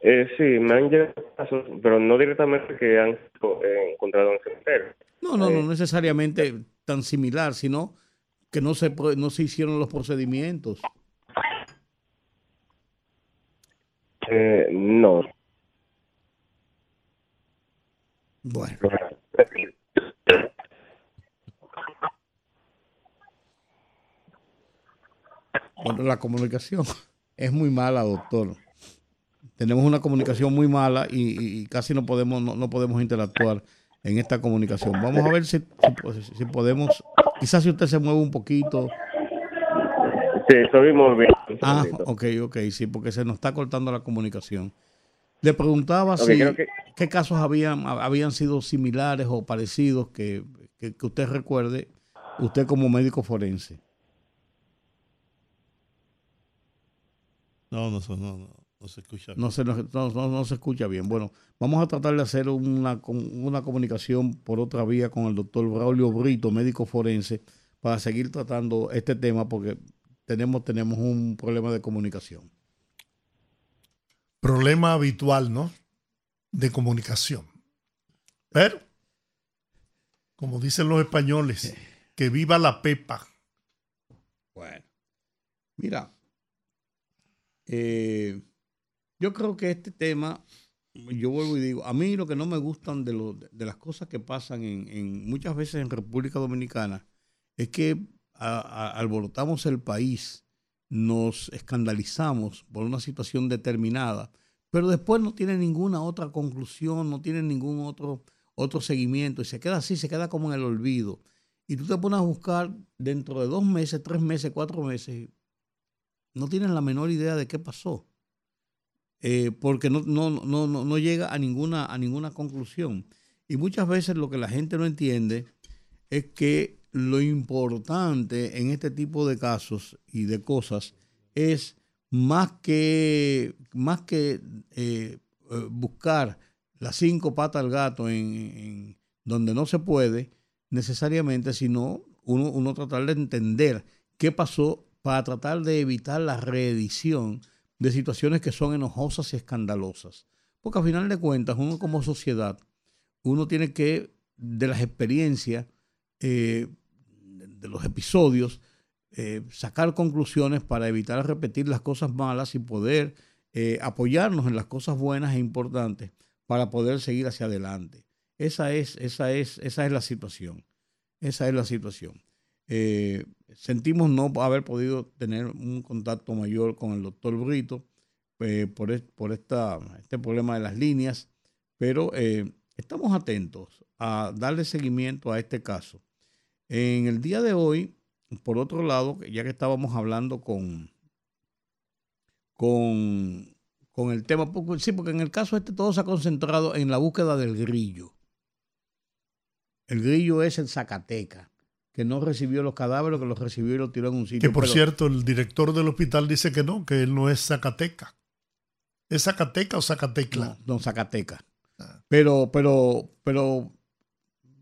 Eh, sí, me han llegado casos, pero no directamente que han eh, encontrado en cementerio. No, no, Eh, no necesariamente tan similar, sino que no se, no se hicieron los procedimientos. Eh, no. Bueno, bueno, la comunicación es muy mala, doctor. Tenemos una comunicación muy mala y, y- casi no podemos, no, no podemos interactuar en esta comunicación. Vamos a ver si, si- si podemos, quizás si usted se mueve un poquito. Sí, muy bien. Ah, ok, ok, sí, porque se nos está cortando la comunicación. Le preguntaba si creo que- qué casos habían, habían sido similares o parecidos que, que, que usted recuerde, usted como médico forense. No, no, no, no, no, no se escucha. No se, no, no- no se escucha bien. Bueno, vamos a tratar de hacer una, una comunicación por otra vía con el doctor Braulio Brito, médico forense, para seguir tratando este tema porque tenemos, tenemos un problema de comunicación. Problema habitual, ¿no? De comunicación. Pero, como dicen los españoles, que viva la pepa. Bueno, mira, eh, yo creo que este tema, yo vuelvo y digo, a mí lo que no me gustan de, lo- de las cosas que pasan en, en- muchas veces en República Dominicana es que alborotamos el país, nos escandalizamos por una situación determinada, pero después no tiene ninguna otra conclusión, no tiene ningún otro, otro seguimiento y se queda así, se queda como en el olvido. Y tú te pones a buscar dentro de dos meses, tres meses, cuatro meses, no tienen la menor idea de qué pasó. Eh, porque no, no, no, no, no llega a ninguna, a ninguna conclusión. Y muchas veces lo que la gente no entiende es que lo importante en este tipo de casos y de cosas es más que, más que eh, eh, buscar las cinco patas al gato en, donde no se puede necesariamente, sino uno, uno tratar de entender qué pasó para tratar de evitar la reedición de situaciones que son enojosas y escandalosas. Porque a final de cuentas, uno como sociedad, uno tiene que, de las experiencias, eh, de los episodios, eh, sacar conclusiones para evitar repetir las cosas malas y poder eh, apoyarnos en las cosas buenas e importantes para poder seguir hacia adelante. Esa es, esa es, esa es la situación. Esa es la situación. Eh, sentimos no haber podido tener un contacto mayor con el doctor Brito por, por esta, este problema de las líneas, pero estamos atentos a darle seguimiento a este caso. En el día de hoy, por otro lado, ya que estábamos hablando con, con, con el tema, porque- sí, porque en el caso este todo se ha concentrado en la búsqueda del grillo. El grillo es el Zacateca, que no recibió los cadáveres, que los recibió y los tiró en un sitio. Que por pero- cierto, el director del hospital dice que no, que él no es Zacateca. ¿Es Zacateca o Zacatecla? No, no, Zacateca. Pero, pero, pero,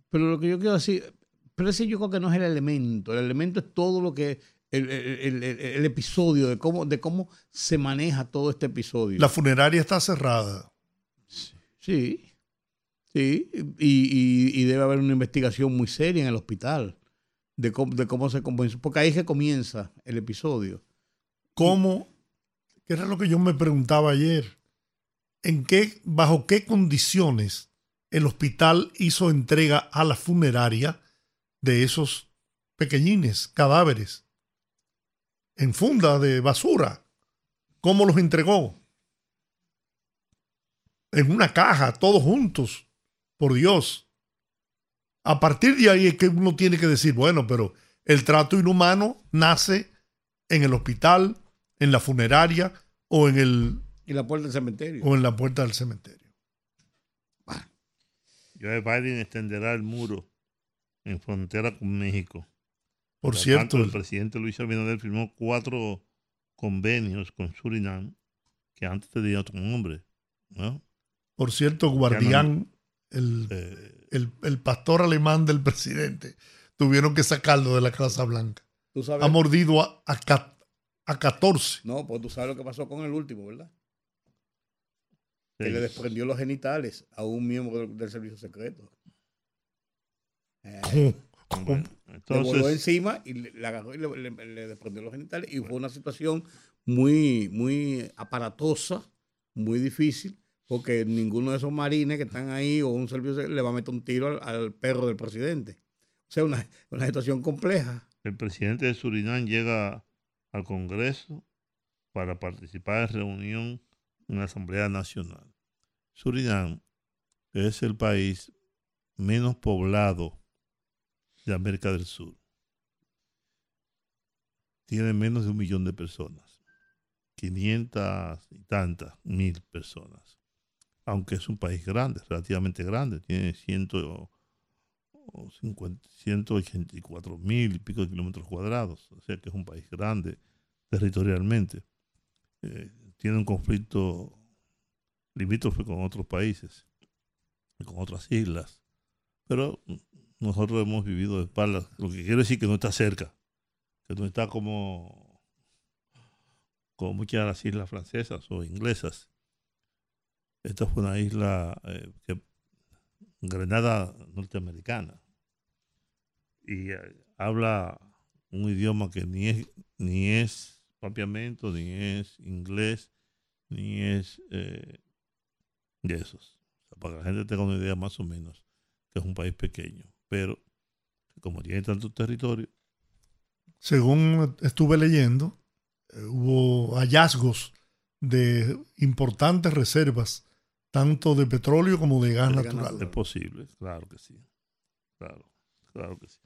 pero lo que yo quiero decir, Pero ese yo creo que no es el elemento. El elemento es todo lo que. El, el- el- el episodio, de cómo, de cómo se maneja todo este episodio. La funeraria está cerrada. Sí, sí, y, y- y debe haber una investigación muy seria en el hospital de cómo, de cómo se comenzó, porque ahí es que comienza el episodio. ¿Cómo? Que era lo que yo me preguntaba ayer. ¿En qué, bajo qué condiciones el hospital hizo entrega a la funeraria de esos pequeñines cadáveres? En funda de basura. ¿Cómo los entregó? En una caja, todos juntos. Por Dios. A partir de ahí es que uno tiene que decir, bueno, pero el trato inhumano nace en el hospital, en la funeraria o en, el, Y la puerta del cementerio. o en la puerta del cementerio. Joe Biden extenderá el muro en frontera con México. Por cierto, tanto, el presidente Luis Abinader firmó cuatro convenios con Surinam que antes tenían otro nombre. ¿no? por cierto, Guardián, el, Eh, el, el pastor alemán del presidente, tuvieron que sacarlo de la Casa Blanca. ¿Tú sabes? Ha mordido a, a, a 14. No, pues tú sabes lo que pasó con el último, ¿verdad? Que le desprendió los genitales a un miembro del, del servicio secreto. Eh, Bueno, le voló entonces, encima y le, agarró y le, le- le desprendió los genitales y fue una situación muy, muy aparatosa, muy difícil, porque ninguno de esos marines que están ahí o un servicio le va a meter un tiro al, al perro del presidente. O sea, una, una situación compleja. el presidente de Surinam llega al Congreso para participar en reunión en la Asamblea Nacional. Surinam es el país menos poblado de América del Sur. Tiene menos de un millón de personas. 500 y tantas mil personas. Aunque es un país grande, relativamente grande. Tiene 100, o 50 184 mil y pico de kilómetros cuadrados. O sea que es un país grande territorialmente. Eh, tiene un conflicto limítrofe con otros países, con otras islas. Pero nosotros hemos vivido de espaldas, lo que quiere decir que no está cerca, que no está como, como muchas de las islas francesas o inglesas. Esta fue una isla eh, que Granada norteamericana y eh, habla un idioma que ni es ni es papiamento, ni es inglés, ni es eh, de esos. Para que la gente tenga una idea más o menos que es un país pequeño, pero como tiene tanto territorio, Según estuve leyendo, eh, hubo hallazgos de importantes reservas, tanto de petróleo como de gas De gas natural. es posible, claro que sí. Claro, claro que sí.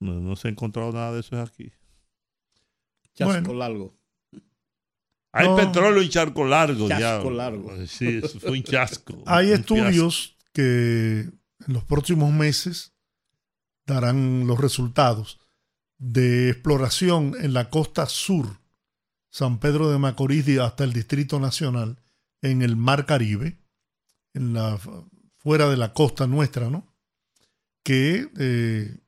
No, no se ha encontrado nada de eso aquí. Chasco Bueno. largo. Hay No. petróleo en charco largo. Chasco ya. largo. Sí, eso fue un chasco. Hay un estudios que en los próximos meses darán los resultados de exploración en la costa sur, San Pedro de Macorís hasta el Distrito Nacional, en el Mar Caribe, en la, fuera de la costa nuestra, ¿no? Que eh,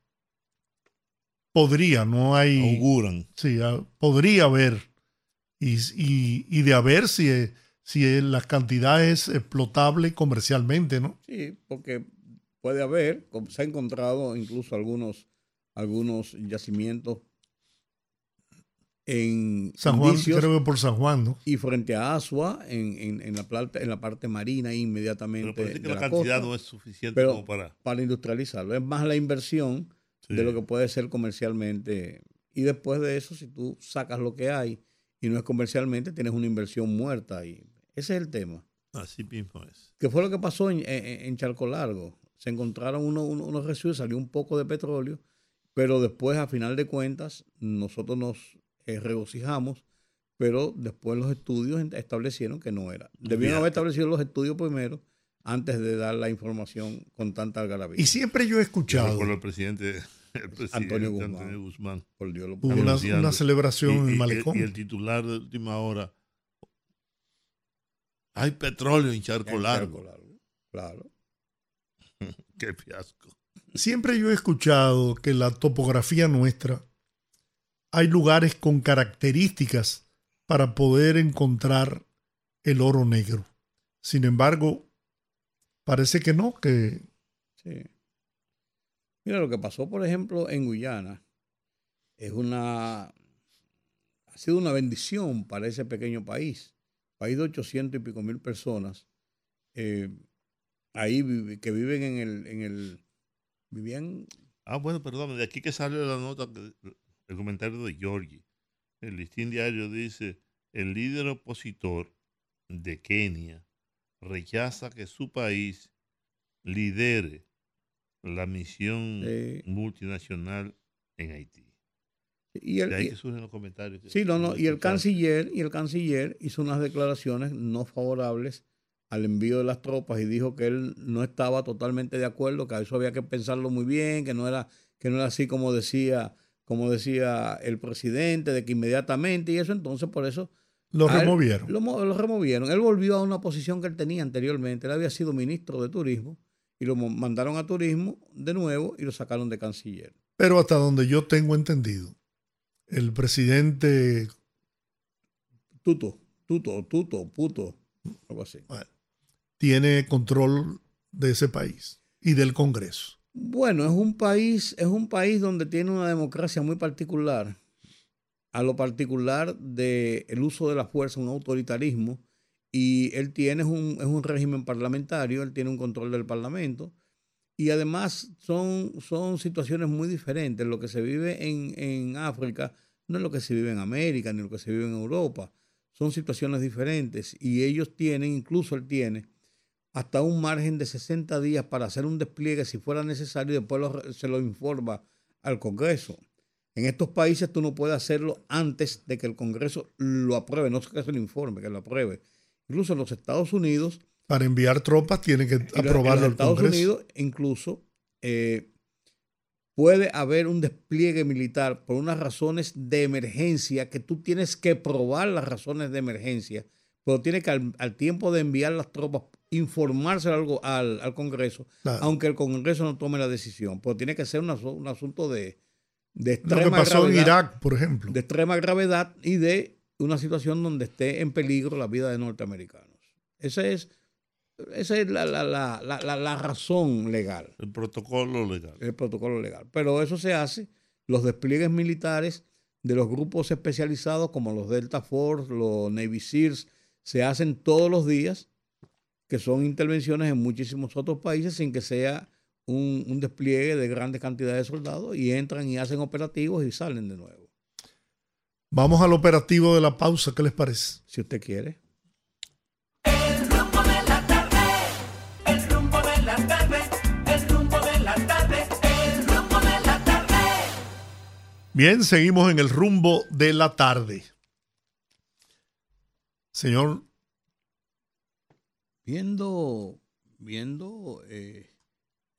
podría, no hay... Auguran. Sí, podría haber. Y, y- y de haber si, si la cantidad es explotable comercialmente, ¿no? Sí, porque puede haber, se ha encontrado incluso algunos, algunos yacimientos en San Juan, indicios creo que por San Juan, ¿no? y frente a Asua, en, en- en la, parte, en la parte marina Pero inmediatamente parece que de la, la cantidad costa, no es suficiente Pero- como para. para industrializarlo. Es más la inversión Sí. de lo que puede ser comercialmente. Y después de eso, si tú sacas lo que hay y no es comercialmente, tienes una inversión muerta. Y ese es el tema. Así mismo es. ¿Qué fue lo que pasó en, en- en Charco Largo? Se encontraron uno- uno- unos residuos, salió un poco de petróleo, pero después, a final de cuentas, nosotros nos eh, regocijamos, pero después los estudios establecieron que no era. Debieron haber establecido los estudios primero antes de dar la información con tanta algarabía. Y siempre yo he escuchado, recuerdo el presidente, el presidente Antonio Antonio, Guzmán. Guzmán. Por Dios, lo hubo una, celebración en el malecón. y el titular de última hora. Hay petróleo en Charco en Largo. Charco Largo. Claro. Qué fiasco. Siempre yo he escuchado que en la topografía nuestra hay lugares con características para poder encontrar el oro negro. Sin embargo, parece que no, que Sí. Mira, lo que pasó, por ejemplo, en Guyana es una. Ha sido una bendición para ese pequeño país. País de 800 y pico mil personas. eh, ahí que viven en el. En el vivían. Ah, bueno, perdón, de aquí que sale la nota, el comentario de Giorgi. El listín diario dice, el líder opositor de Kenia rechaza que su país lidere la misión eh, multinacional en Haití. y el, De ahí que surgen los comentarios. que- Sí, no, no. Y el canciller, y el canciller hizo unas declaraciones no favorables al envío de las tropas y dijo que él no estaba totalmente de acuerdo, que a eso había que pensarlo muy bien, que no era, que no era así como decía, como decía el presidente, de que inmediatamente, y eso entonces por eso lo él removieron. Lo, mo- lo removieron. Él volvió a una posición que él tenía anteriormente. Él había sido ministro de turismo y lo mandaron a turismo de nuevo y lo sacaron de canciller. Pero hasta donde yo tengo entendido, el presidente Tuto, tuto, tuto, puto, algo así. Tiene control de ese país y del Congreso. Bueno, es un país, es un país donde tiene una democracia muy particular. A lo particular del uso de la fuerza, un autoritarismo, y él tiene un, es un régimen parlamentario, él tiene un control del parlamento, y además son, son situaciones muy diferentes. Lo que se vive en, en África no es lo que se vive en América, ni lo que se vive en Europa. Son situaciones diferentes, y ellos tienen, incluso él tiene, hasta un margen de 60 días para hacer un despliegue si fuera necesario y después lo- se lo informa al Congreso. En estos países tú no puedes hacerlo antes de que el Congreso lo apruebe, no que se lo informe, que lo apruebe. Incluso en los Estados Unidos, Para enviar tropas tiene que los- en aprobarlo los Estados Congreso. Unidos incluso eh, puede haber un despliegue militar por unas razones de emergencia que tú tienes que probar las razones de emergencia, pero tiene que al, al tiempo de enviar las tropas informárselo algo al, al Congreso, Claro. aunque el Congreso no tome la decisión, pero tiene que ser un, asu- un asunto de, de Lo que extrema pasó en gravedad Irak, por ejemplo. de extrema gravedad y de una situación donde esté en peligro la vida de norteamericanos. Esa es, esa es la, la- la- la- la- la razón legal, El protocolo legal. el protocolo legal. Pero eso se hace, los despliegues militares de los grupos especializados como los Delta Force, los Navy SEALs, se hacen todos los días, que son intervenciones en muchísimos otros países sin que sea un, un despliegue de grandes cantidades de soldados y entran y hacen operativos y salen de nuevo, Vamos al operativo de la pausa, ¿qué les parece? si usted quiere. El rumbo de la tarde, el rumbo de la tarde, el rumbo de la tarde, el rumbo de la tarde. Bien, seguimos en el rumbo de la tarde. Señor, Viendo, viendo eh,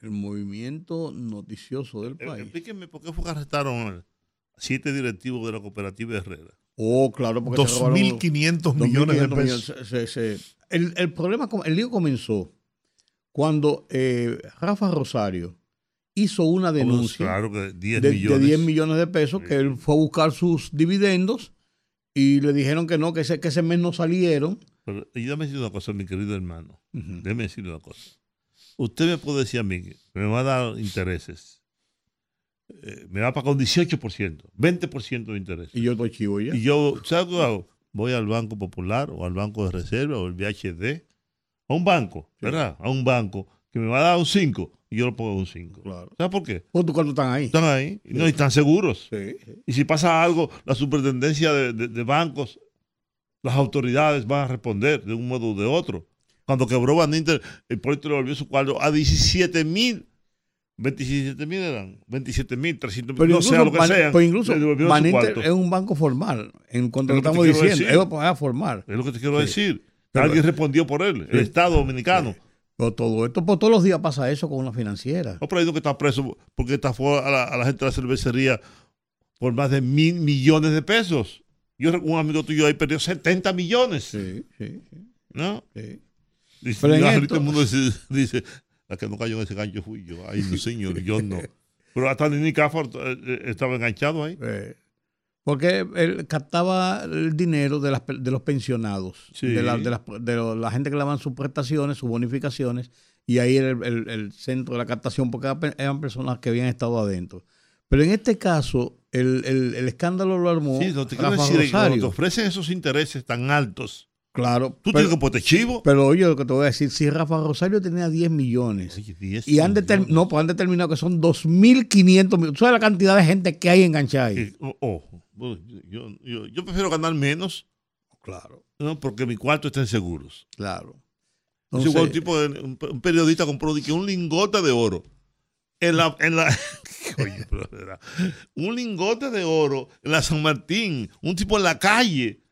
el movimiento noticioso del Eh, país. Explíqueme por qué fue que arrestaron a siete directivos de la cooperativa Herrera. Oh, claro, porque se robaron 2.500 millones de 2.500 pesos. millones. Se- se- el, el problema, el lío comenzó cuando eh, Rafa Rosario hizo una denuncia Claro que 10 de, de millones. 10 millones de pesos que él fue a buscar sus dividendos y le dijeron que no, que ese, que ese mes no salieron. Pero, y déjame decir una cosa, mi querido hermano. Ujú. Déjeme decirle una cosa. Usted me puede decir a mí que me va a dar intereses. Eh, me va a pagar un 18%, 20% de interés. Y yo estoy chivo ya. Y yo, ¿sabes qué hago? Voy al Banco Popular o al Banco de Reserva o el VHD, a un banco, ¿verdad? A un banco que me va a dar un 5 y yo lo pongo un 5. Claro. ¿Sabes por qué? ¿Cuántos cuartos están ahí? Están ahí no y están seguros. Sí. Y si pasa algo, la superintendencia de, de- de bancos, las autoridades van a responder de un modo o de otro. Cuando quebró Baninter, el proyecto le volvió su cuadro a 17 mil. 27 mil eran, 27 mil, 300 mil, no sea lo que Ban- sean. pero incluso es un banco formal, en cuanto Es lo que estamos diciendo. decir. Van a formar. Es lo que te quiero Sí. decir. Pero- Alguien respondió por él, el Sí. Estado dominicano. Pero todo esto, pues todos los días pasa eso con una financiera. No, pero hay uno que está preso porque estafó a la, a la gente de la cervecería por más de mil millones de pesos. Yo recuerdo un amigo tuyo ahí perdió 70 millones. Sí, sí, sí. ¿No? sí. Dice, Pero en esto- el mundo dice, dice, la que no cayó en ese gancho fui yo. Ay, no, señor, yo no. Pero hasta Nini Cafford eh, eh, estaba enganchado ahí. Porque él captaba el dinero de, las de los pensionados, Sí. de, la, de las- de lo- la gente que le daban sus prestaciones, sus bonificaciones, y ahí era el, el- el centro de la captación, porque eran personas que habían estado adentro. Pero en este caso, el, el- el escándalo lo armó Sí, no te quiero decir que cuando te ofrecen esos intereses tan altos, Claro. tú pero, tienes que ponerte chivo. pero oye, lo que te voy a decir, si Rafa Rosario tenía 10 millones Oye, 10 y han, millones. no, pues han determinado que son 2.500 millones. ¿Sabes la cantidad de gente que hay enganchada ahí? Eh, oh, oh, yo, yo- yo prefiero ganar menos, Claro, ¿no? porque mi cuarto está en seguros. claro. Es igual un tipo de, un, un periodista compró un lingote de oro. En la, en la Oye, un lingote de oro en la San Martín, un tipo en la calle,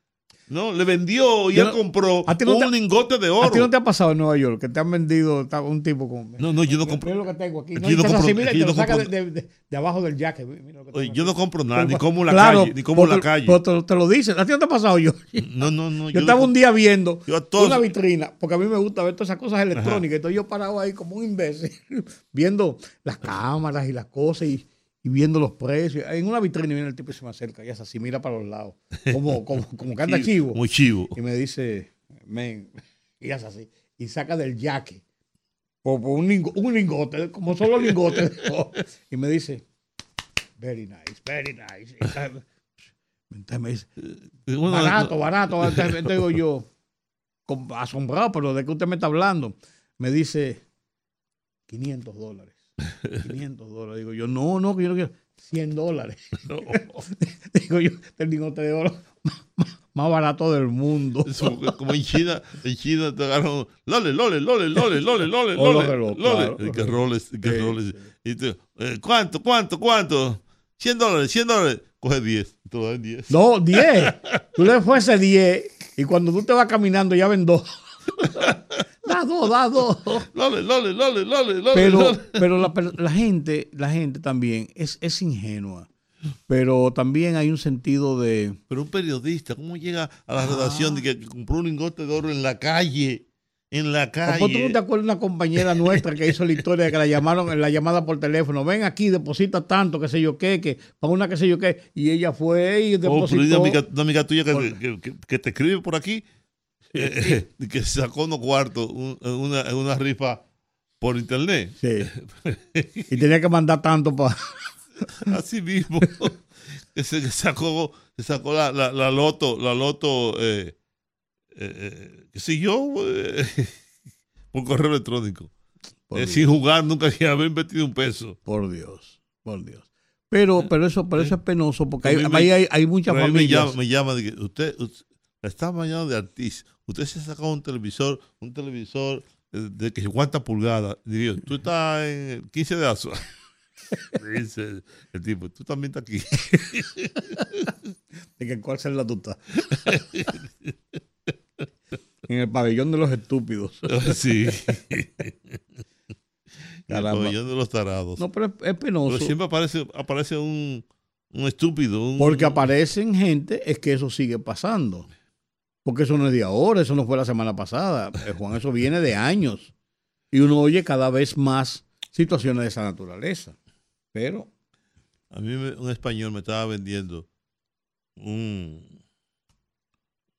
¿no? Le vendió y Yo él no- compró a ti no un te- lingote de ¿A ti no oro. te ha pasado en Nueva York que te han vendido ta- un tipo con... No, no, yo no Mira compro. lo que tengo aquí. Yo no compro- así, mira, aquí yo te no lo saca de, de- de- de abajo del jacket. Mira lo que Oye, tengo yo aquí. no compro nada, ni como la claro, calle, ni como la te- calle. pero te, lo- te lo dicen. ¿A ti no te ha pasado yo? No, no, no. Yo estaba un día viendo Yo a todos- una vitrina, porque a mí me gusta ver todas esas cosas electrónicas. Entonces yo parado ahí como un imbécil, viendo las cámaras y las cosas y, y viendo los precios. En una vitrina y viene el tipo y se me acerca y es así, mira para los lados, como, como, como que anda chivo. Muy chivo. Y me dice, men, y hace así, y saca del por un, lingo- un lingote, como solo lingote, de oro, y me dice, very nice, very nice. Entonces me dice, Eh, barato, barato. Entonces, digo yo, asombrado, pero ¿de qué usted me está hablando? Me dice, 500 dólares. 500 dólares. Digo yo, no, no, que yo no quiero. 100 dólares. Digo yo, el lingote de oro más, barato del mundo. Como en China, en China te agarran lole, lole, lole, lole, lole, lole, lole, lole. Que roles, que sí, roles. Sí. Y te, eh, ¿cuánto, cuánto, cuánto? 100 dólares, 100 dólares. Coge 10, tú das 10. No, 10. Tú le fuese 10 y cuando tú te vas caminando ya ven 2 dado, dado. Lole, lole, lole, lole, lole. Pero, pero la, gente, la gente también es, es ingenua. Pero también hay un sentido de. Pero un periodista, ¿cómo llega a la ah. redacción de que, compró un lingote de oro en la calle? en la calle. Tú no te acuerdas de una compañera nuestra que hizo la historia de que la llamaron en la llamada por teléfono? Ven aquí, deposita tanto, qué sé yo qué, que para una qué sé yo qué. Y ella fue y depositó. Oh, pero una amiga, una amiga tuya que, que, te escribe por aquí eh, eh, que sacó unos cuartos un- en una, una rifa por internet. Sí. Y tenía que mandar tanto para. Así mismo. que se que sacó, se sacó la, la, la loto, la loto, eh, eh, qué sé yo, por correo electrónico. Por sin jugar, nunca haber invertido un peso. Por Dios, por Dios. Pero, pero eso, pero eso es penoso porque hay, me- hay, hay muchas ahí me familias. llama, me llama de que usted, usted está mañana de artista. Usted se ha sacado un televisor, un televisor eh, de que 50 pulgadas. Digo, tú estás en el 15 de aso. Dice el tipo, tú también estás aquí. ¿De que cuál celda tú estás? en el pabellón de los estúpidos. sí. El pabellón de los tarados. No, pero es, es penoso. Pero siempre aparece, aparece un, un estúpido. Un, Porque aparecen gente, es que eso sigue pasando. Porque eso no es de ahora, eso no fue la semana pasada. Eh, Juan, eso viene de años. Y uno oye cada vez más situaciones de esa naturaleza. Pero, A mí me- un español me estaba vendiendo un,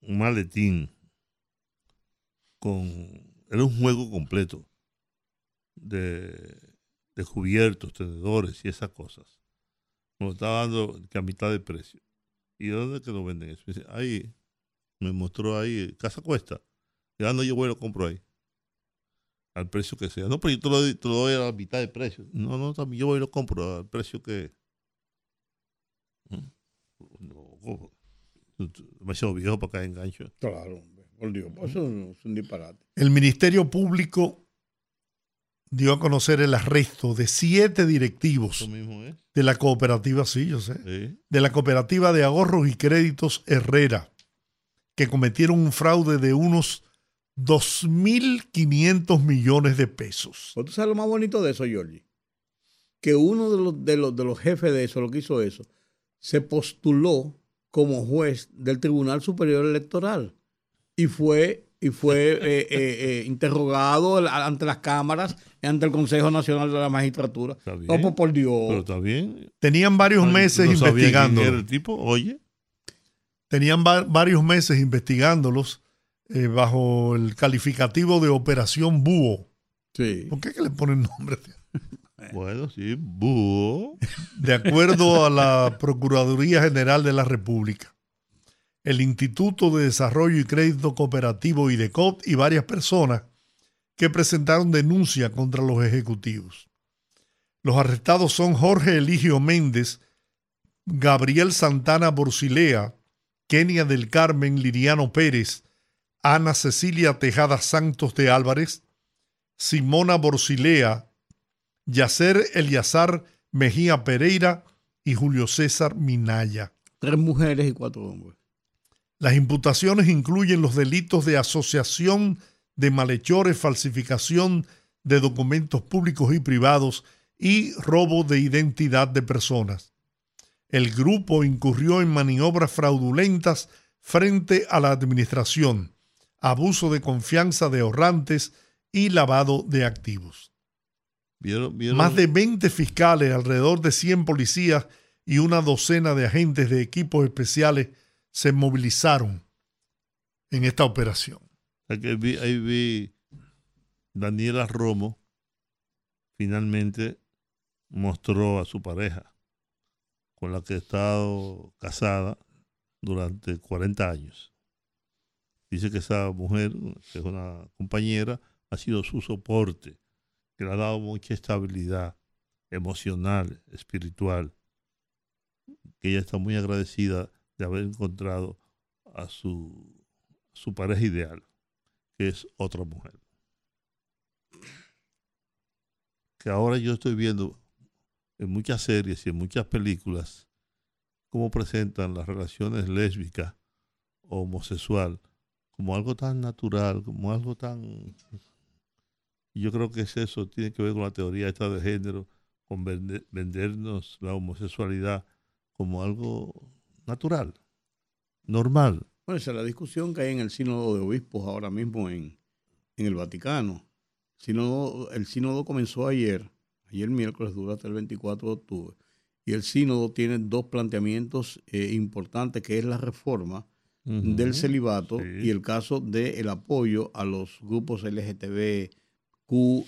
un maletín con... Era un juego completo de, de cubiertos, tenedores y esas cosas. Me lo estaba dando que a mitad de precio. ¿Y dónde que lo venden eso? Dice, ahí, me mostró ahí, casa cuesta. Y ando yo voy y lo compro ahí. Al precio que sea. No, pero yo te lo, doy- te lo doy a la mitad de precio. No, no, también yo voy y lo compro al precio que... No, ¿cómo? demasiado viejo para caer en gancho. claro, por Dios, pues eso es un disparate. El Ministerio Público dio a conocer el arresto de siete directivos mismo es. de la cooperativa, sí, yo sé, Sí. de la cooperativa de ahorros y créditos Herrera, que cometieron un fraude de unos 2.500 millones de pesos. Tú sabes lo más bonito de eso, Giorgi. Que uno de los, de los, de los jefes de eso, lo que hizo eso, se postuló como juez del Tribunal Superior Electoral y fue y fue eh, eh, eh, interrogado ante las cámaras, ante el Consejo Nacional de la Magistratura. Está bien. Pues, por Dios. Pero está bien. Tenían varios meses no sabía quién era el tipo, oye. Tenían va- varios meses investigándolos eh, bajo el calificativo de Operación Búho. Sí. ¿Por qué que le ponen nombre? Bueno, sí, búho. De acuerdo a la Procuraduría General de la República, el Instituto de Desarrollo y Crédito Cooperativo IDECOP y varias personas que presentaron denuncia contra los ejecutivos. Los arrestados son Jorge Eligio Méndez, Gabriel Santana Borcilea, Kenia del Carmen Liriano Pérez, Ana Cecilia Tejada Santos de Álvarez, Simona Borcilea, Yacer Eliazar Mejía Pereira y Julio César Minaya. Tres mujeres y cuatro hombres. Las imputaciones incluyen los delitos de asociación de malhechores, falsificación de documentos públicos y privados y robo de identidad de personas. El grupo incurrió en maniobras fraudulentas frente a la administración, abuso de confianza de ahorrantes y lavado de activos. ¿Vieron, vieron? Más de 20 fiscales, alrededor de 100 policías y una docena de agentes de equipos especiales se movilizaron en esta operación. Ahí vi, ahí vi Daniela Romo finalmente mostró a su pareja con la que ha estado casada durante 40 años. Dice que esa mujer, que es una compañera, ha sido su soporte, que le ha dado mucha estabilidad emocional, espiritual, que ella está muy agradecida de haber encontrado a su, su pareja ideal, que es otra mujer. Que ahora yo estoy viendo en muchas series y en muchas películas cómo presentan las relaciones lésbicas o homosexual como algo tan natural, como algo tan... Yo creo que es eso, tiene que ver con la teoría esta de género, con vende- vendernos la homosexualidad como algo natural, normal. Bueno, esa es la discusión que hay en el sínodo de obispos ahora mismo en, en el Vaticano. Sínodo- el sínodo comenzó ayer, ayer miércoles dura hasta el 24 de octubre, y el sínodo tiene dos planteamientos eh, importantes, que es la reforma del celibato Sí. y el caso del apoyo a los grupos LGTB, Q,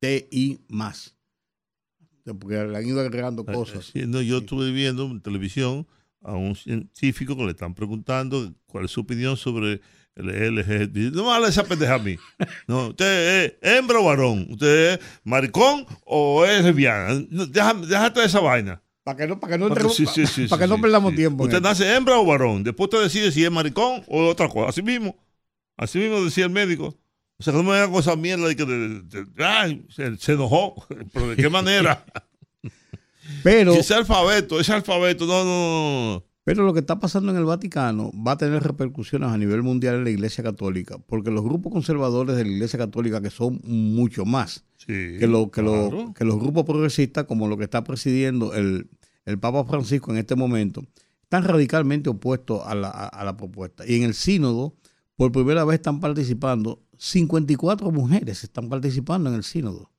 TI más. Porque le han ido agregando Eh, cosas. sí, no, yo estuve viendo en televisión a un científico que le están preguntando cuál es su opinión sobre No me hable esa pendeja a mí. No, usted es hembra o varón. Usted es maricón o es lesbiana. No, Déjate de esa vaina. Para que no, para que no, Para sí, sí, sí, para que no perdamos tiempo. Usted nace hembra o varón. Después usted decide si es maricón o otra cosa. Así mismo. Así mismo decía el médico. O sea, que no me hagan con esa mierda de que de- de- ay, se, se enojó. Pero de qué manera. Pero, ese alfabeto, ese alfabeto, no, no, no. Pero lo que está pasando en el Vaticano va a tener repercusiones a nivel mundial en la Iglesia Católica, porque los grupos conservadores de la Iglesia Católica, que son mucho más Sí, que, lo, que, lo- claro. que los grupos progresistas, como lo que está presidiendo el, el Papa Francisco en este momento, están radicalmente opuestos a la, a- a la propuesta. Y en el sínodo, por primera vez están participando, 54 mujeres están participando en el sínodo.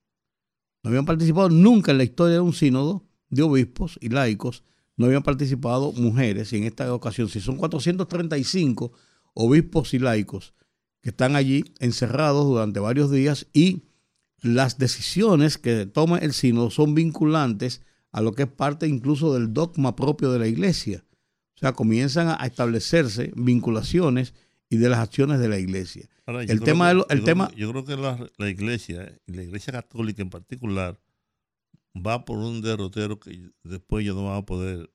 No habían participado nunca en la historia de un sínodo de obispos y laicos, no habían participado mujeres, y en esta ocasión, si son 435 obispos y laicos que están allí encerrados durante varios días y las decisiones que toma el sínodo son vinculantes a lo que es parte incluso del dogma propio de la iglesia. O sea, comienzan a establecerse vinculaciones y de las acciones de la iglesia. Ahora, el creo tema que- de lo- el yo tema- creo- yo creo que la, la iglesia, y la iglesia católica en particular, va por un derrotero que después ya no va a poder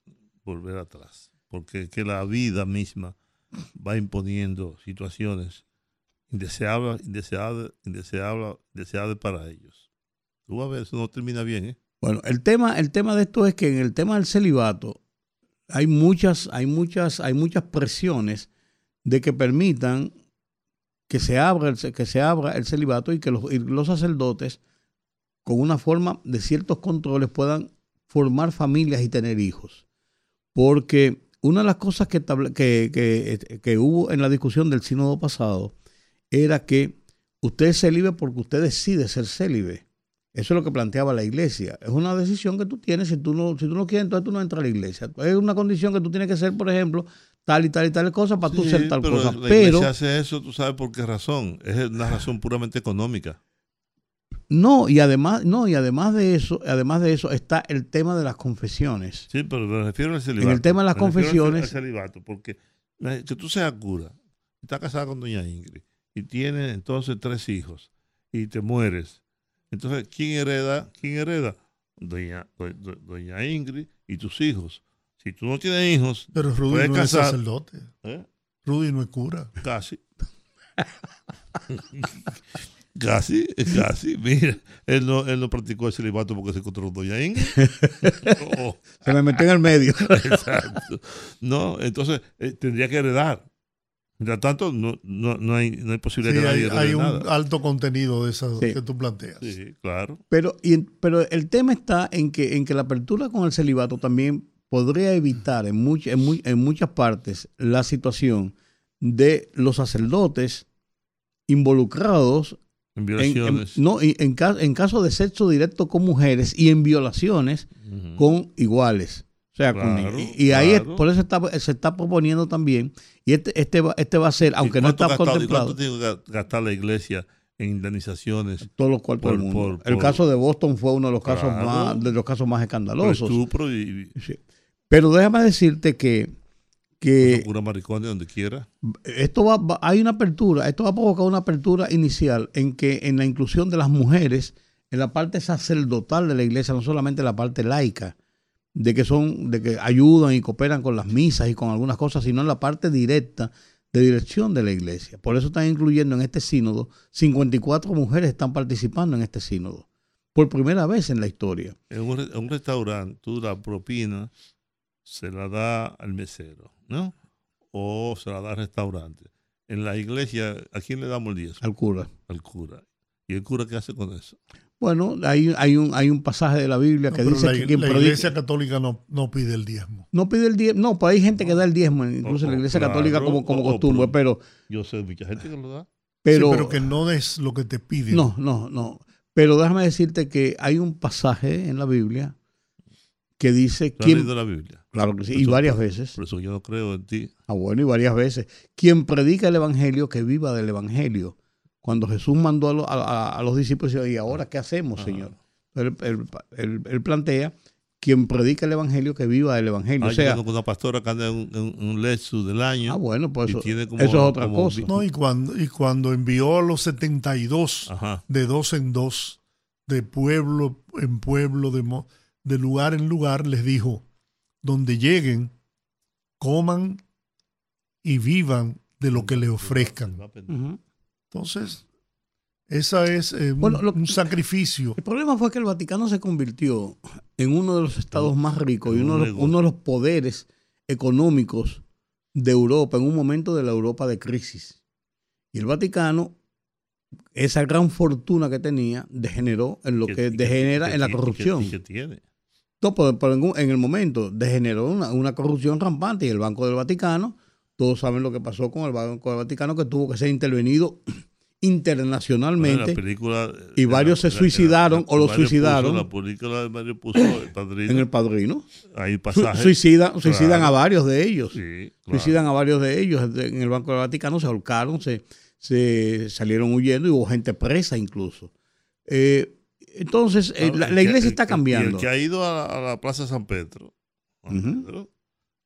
volver atrás. Porque que la vida misma va imponiendo situaciones indeseables, indeseables, indeseables, indeseables para ellos. Tú vas a ver, eso no termina bien, ¿eh? Bueno, el tema, el tema de esto es que en el tema del celibato hay muchas, hay muchas, hay muchas presiones de que permitan que se abra el, que se abra el celibato y que los, y los sacerdotes, con una forma de ciertos controles, puedan formar familias y tener hijos. Porque una de las cosas que, que, que- que hubo en la discusión del sínodo pasado era que usted es célibe porque usted decide ser célibe. Eso es lo que planteaba la iglesia. Es una decisión que tú tienes. Si tú no, si tú no quieres, entonces tú no entras a la iglesia. Es una condición que tú tienes que ser, por ejemplo, tal y tal y tal cosa para tú Sí, ser tal pero cosa. La Pero iglesia hace eso, tú sabes por qué razón. Es una razón puramente económica. No, y además, no, y además de eso, además de eso, está el tema de las confesiones. Sí, pero me refiero al celibato. el tema de las Me confesiones- al celibato, porque que tú seas cura, estás casada con doña Ingrid y tienes entonces tres hijos y te mueres. Entonces, ¿quién hereda? ¿Quién hereda? Doña, do- do- doña Ingrid y tus hijos. Si tú no tienes hijos, Pero Rudy puedes no es sacerdote. ¿eh? Rudy no es cura. Casi. casi, casi. Mira, él no, él no practicó el celibato porque se encontró con doña Ingrid. Oh. Se me metió en el medio. Exacto. No, entonces eh, tendría que heredar. Mientras tanto, no, no, no, hay, no hay posibilidad Sí, que hay, nadie hay un nada. alto contenido de eso Sí. que tú planteas. Sí, claro. Pero, y, pero el tema está en que, en que la apertura con el celibato también podría evitar en, much- en, mu- en muchas partes la situación de los sacerdotes involucrados En en, violaciones. en- no, y en, en caso de sexo directo con mujeres y en violaciones con iguales. O sea, con Claro, y, y ahí es- por eso está, se está proponiendo también, y este, este, va, este va a ser, ¿Y aunque no está gastado- contemplado, ¿Cuánto tiene que ga- gastar la iglesia en indemnizaciones todos los cuartos por- del mundo. por- el caso de Boston fue uno de los casos más, de los casos más escandalosos. estupro y, y Sí. Pero déjame decirte que, que cura maricones donde quiera? esto va, va- hay una apertura, esto va a provocar una apertura inicial en que en la inclusión de las mujeres en la parte sacerdotal de la iglesia, no solamente la parte laica, de que son, de que ayudan y cooperan con las misas y con algunas cosas, sino en la parte directa de dirección de la iglesia. Por eso están incluyendo en este sínodo, 54 mujeres están participando en este sínodo, por primera vez en la historia. En un, en un restaurante, tú la propina se la da al mesero, ¿no? O se la da al restaurante. En la iglesia, ¿a quién le damos el diezmo? Al cura. Al cura. ¿Y el cura qué hace con eso? Bueno, hay, hay, un, hay un pasaje de la Biblia No, que dice la, que quien la predica- iglesia católica no, no pide el diezmo. No pide el diezmo. No, pues hay gente que da el diezmo, incluso Oh, en la iglesia claro, católica como, como oh, oh, costumbre, pero, Yo sé de mucha gente que lo da. pero, Sí, pero que no es lo que te piden. no, no, no. Pero déjame decirte que hay un pasaje en la Biblia que dice ¿Tú has quién, leído la Biblia? Claro que sí, y varias veces. Por eso yo no creo en ti. Ah, bueno, y varias veces. Quien predica el evangelio, que viva del evangelio. Cuando Jesús mandó a, lo- a- a- los discípulos, ¿y ahora qué hacemos, Ah. Señor? Él, él- él- él plantea, quien predica el evangelio, que viva del evangelio. Ah, o sea, una pastora que anda en un, en un Lexus del año. ah, bueno, pues eso, tiene como- eso es otra como cosa. No, y cuando, y cuando envió a los 72 Ajá. de dos en dos, de pueblo en pueblo, de, mo- de lugar en lugar, les dijo, donde lleguen, coman y vivan de lo que le ofrezcan. Entonces, esa es eh, un, Bueno, lo- un sacrificio. El problema fue que el Vaticano se convirtió en uno de los estados más ricos y uno un de, los, uno de los poderes económicos de Europa en un momento de la Europa de crisis. Y el Vaticano, esa gran fortuna que tenía, degeneró en lo que, degenera en la corrupción. que tiene. Pero en, el momento degeneró una, una corrupción rampante y el Banco del Vaticano, todos saben lo que pasó con el Banco del Vaticano, que tuvo que ser intervenido internacionalmente. película, y eh, varios se la- la- suicidaron o lo Mario puso- suicidaron. la película de Mario puso el padrino. en el padrino. Hay Su- pasajes. Suicidan, a varios de ellos. Sí, claro. Suicidan a varios de ellos. En el Banco del Vaticano se ahorcaron, se, se salieron huyendo y hubo gente presa incluso. Eh, entonces, eh, la, el la iglesia el está que- y cambiando. El que ha ido a la, a la Plaza San Pedro, San Ujú. Pedro,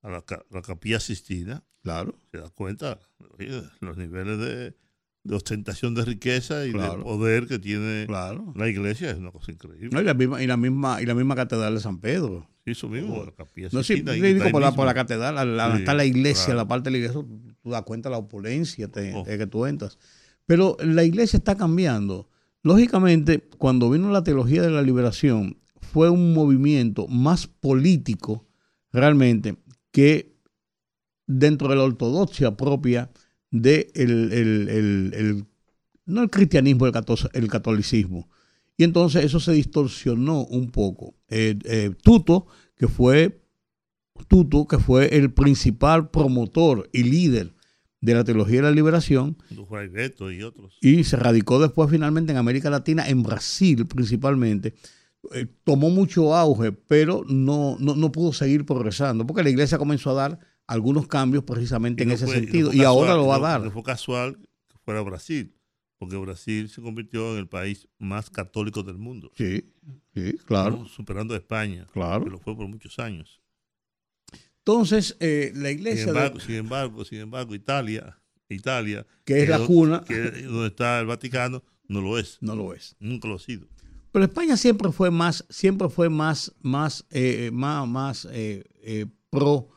a la, la capilla Sistina, Claro. se da cuenta oye, los niveles de, de ostentación de riqueza y Claro. de poder que tiene Claro. la iglesia es una cosa increíble. No, y, la misma, y, la misma, y la misma catedral de San Pedro. Eso mismo, la capilla No, sí, Sistina. sí, digo, está por, la, por la catedral, al- Sí, está la iglesia, claro. la parte de la iglesia, tú, tú das cuenta de la opulencia te- Oh. de que tú entras. Pero la iglesia está cambiando. Lógicamente, cuando vino la teología de la liberación, fue un movimiento más político realmente que dentro de la ortodoxia propia de no el cristianismo, el, cato- el catolicismo. Y entonces eso se distorsionó un poco. Eh, eh, Tuto, que fue Tutu, que fue el principal promotor y líder de la teología de la liberación, y otros. y se radicó después finalmente en América Latina, en Brasil principalmente. Eh, tomó mucho auge, pero no, no, no pudo seguir progresando, porque la iglesia comenzó a dar algunos cambios precisamente en ese fue- sentido, y ahora lo va a dar. No fue casual que fuera Brasil, porque Brasil se convirtió en el país más católico del mundo. Sí, sí, claro. Superando a España, claro. que lo fue por muchos años. Entonces, eh, la Sin iglesia, de- sin embargo, sin embargo, Italia, Italia, que es la do- cuna, que es donde está el Vaticano, no lo es. no lo es. Nunca lo ha sido. Pero España siempre fue más, siempre fue más, más, eh, más, más eh, eh, pro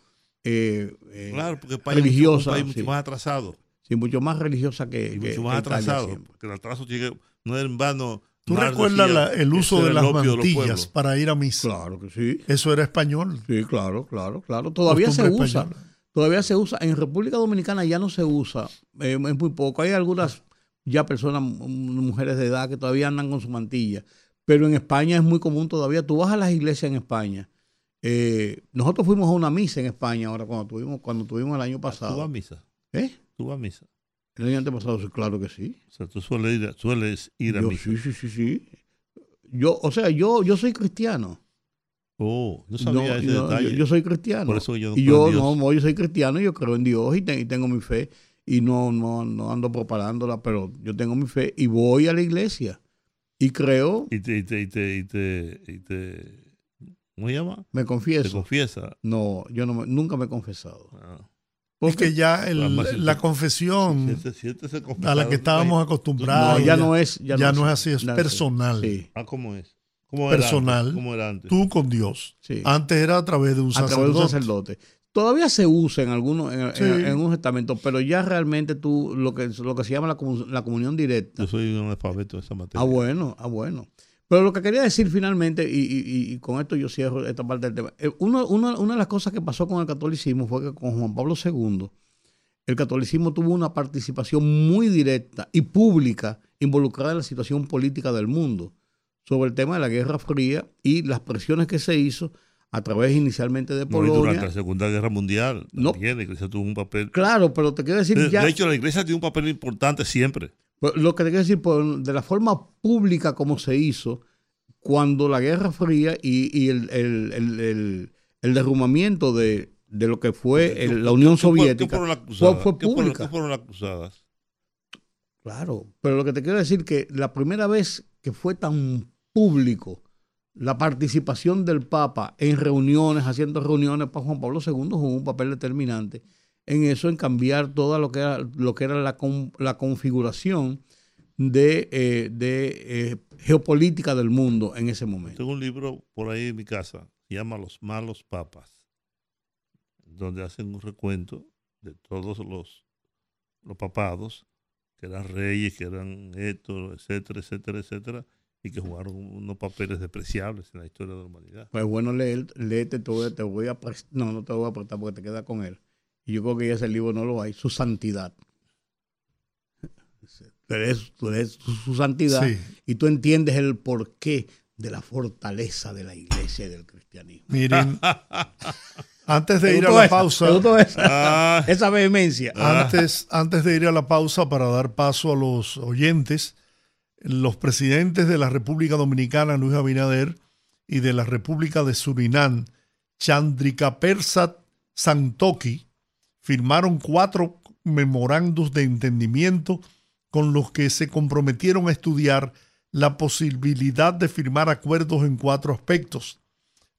eh, eh, Claro, porque España es religiosa, un país mucho más atrasado. sí, mucho más religiosa que, y mucho que más Italia atrasado. siempre. Porque el atraso llega, no es en vano. ¿Tú recuerdas decía la- el uso de las mantillas para ir a misa? Claro que sí. Eso era español. Sí, claro, claro, claro. Todavía se usa. española. Todavía se usa. En República Dominicana ya no se usa. eh, es muy poco. Hay algunas ya personas, m- mujeres de edad que todavía andan con su mantilla. Pero en España es muy común todavía. Tú vas a las iglesias en España. eh, nosotros fuimos a una misa en España ahora cuando tuvimos, cuando tuvimos el año ¿Tú vas a pasado. misa? ¿Eh? ¿Tú vas a misa? El año antepasado, sí, claro que sí. O sea, tú sueles ir a, sueles ir a Yo, misa. sí, sí, sí, sí. Yo, o sea, yo, yo soy cristiano. Oh, no No, sabía ese no, detalle. yo, yo soy cristiano. Por eso yo no y creo yo en Dios. no, no, yo soy cristiano, yo creo en Dios y, te- y tengo mi fe y no, no, no ando propagándola, pero yo tengo mi fe y voy a la iglesia y creo, Y te, y te, y te, y te, y te- ¿cómo se llama? me Te confieso. confiesa. No, yo no me- nunca me he confesado. Ah. Es que ya el- la confesión a la que estábamos No, acostumbrados ya no es, ya, ya no es así, es personal. Sí, Ah, ¿cómo es? ¿Cómo era Personal. antes? ¿Cómo era antes? tú con Dios. sí. Antes era a través de un a través de sacerdote. un sacerdote. Todavía se usa en algunos, en, Sí. en unos estamentos, pero ya realmente tú, lo que, lo que se llama la, la comunión directa, Yo soy un alfabeto de esa materia. Ah, bueno, ah, bueno. Pero lo que quería decir finalmente, y, y- y con esto yo cierro esta parte del tema, eh, uno- uno- una de las cosas que pasó con el catolicismo fue que con Juan Pablo II, el catolicismo tuvo una participación muy directa y pública involucrada en la situación política del mundo sobre el tema de la Guerra Fría y las presiones que se hizo a través inicialmente de No, y durante Polonia. la Segunda Guerra Mundial No. también la iglesia tuvo un papel. Claro, pero te quiero decir De, ya... de hecho, la iglesia tiene un papel importante siempre. Pero Lo que te quiero decir, por- de la forma pública como se hizo, cuando la Guerra Fría y, y el, el- el- el- derrumbamiento de, de lo que fue la Unión ¿Qué fue- Soviética ¿Qué fueron las fue, fue ¿Qué fueron- pública. qué fueron cruzadas? Claro, pero lo que te quiero decir que la primera vez que fue tan público la participación del Papa en reuniones, haciendo reuniones para Juan Pablo II, jugó un papel determinante en eso, en cambiar toda lo que era, lo que era la, con- la configuración de, eh, de eh, geopolítica del mundo en ese momento. Tengo un libro por ahí en mi casa, se llama Los malos papas, donde hacen un recuento de todos los, los papados, que eran reyes, que eran esto, etcétera, etcétera, etcétera, y que jugaron unos papeles despreciables en la historia de la humanidad. Pues bueno, leer, léete, te voy, te voy a no, no te voy a prestar porque te queda con él. Y yo creo que ya ese libro no lo hay, su santidad. Tú lees su, santidad Sí. y tú entiendes el porqué de la fortaleza de la iglesia y del cristianismo. Miren, antes de ¿Te ir a la esa? pausa, ¿Te gustó esa? Ah, Esa vehemencia. antes, antes de ir a la pausa para dar paso a los oyentes, los presidentes de la República Dominicana, Luis Abinader, y de la República de Surinam, Chandrika Persat Santoki, firmaron cuatro memorandos de entendimiento con los que se comprometieron a estudiar la posibilidad de firmar acuerdos en cuatro aspectos.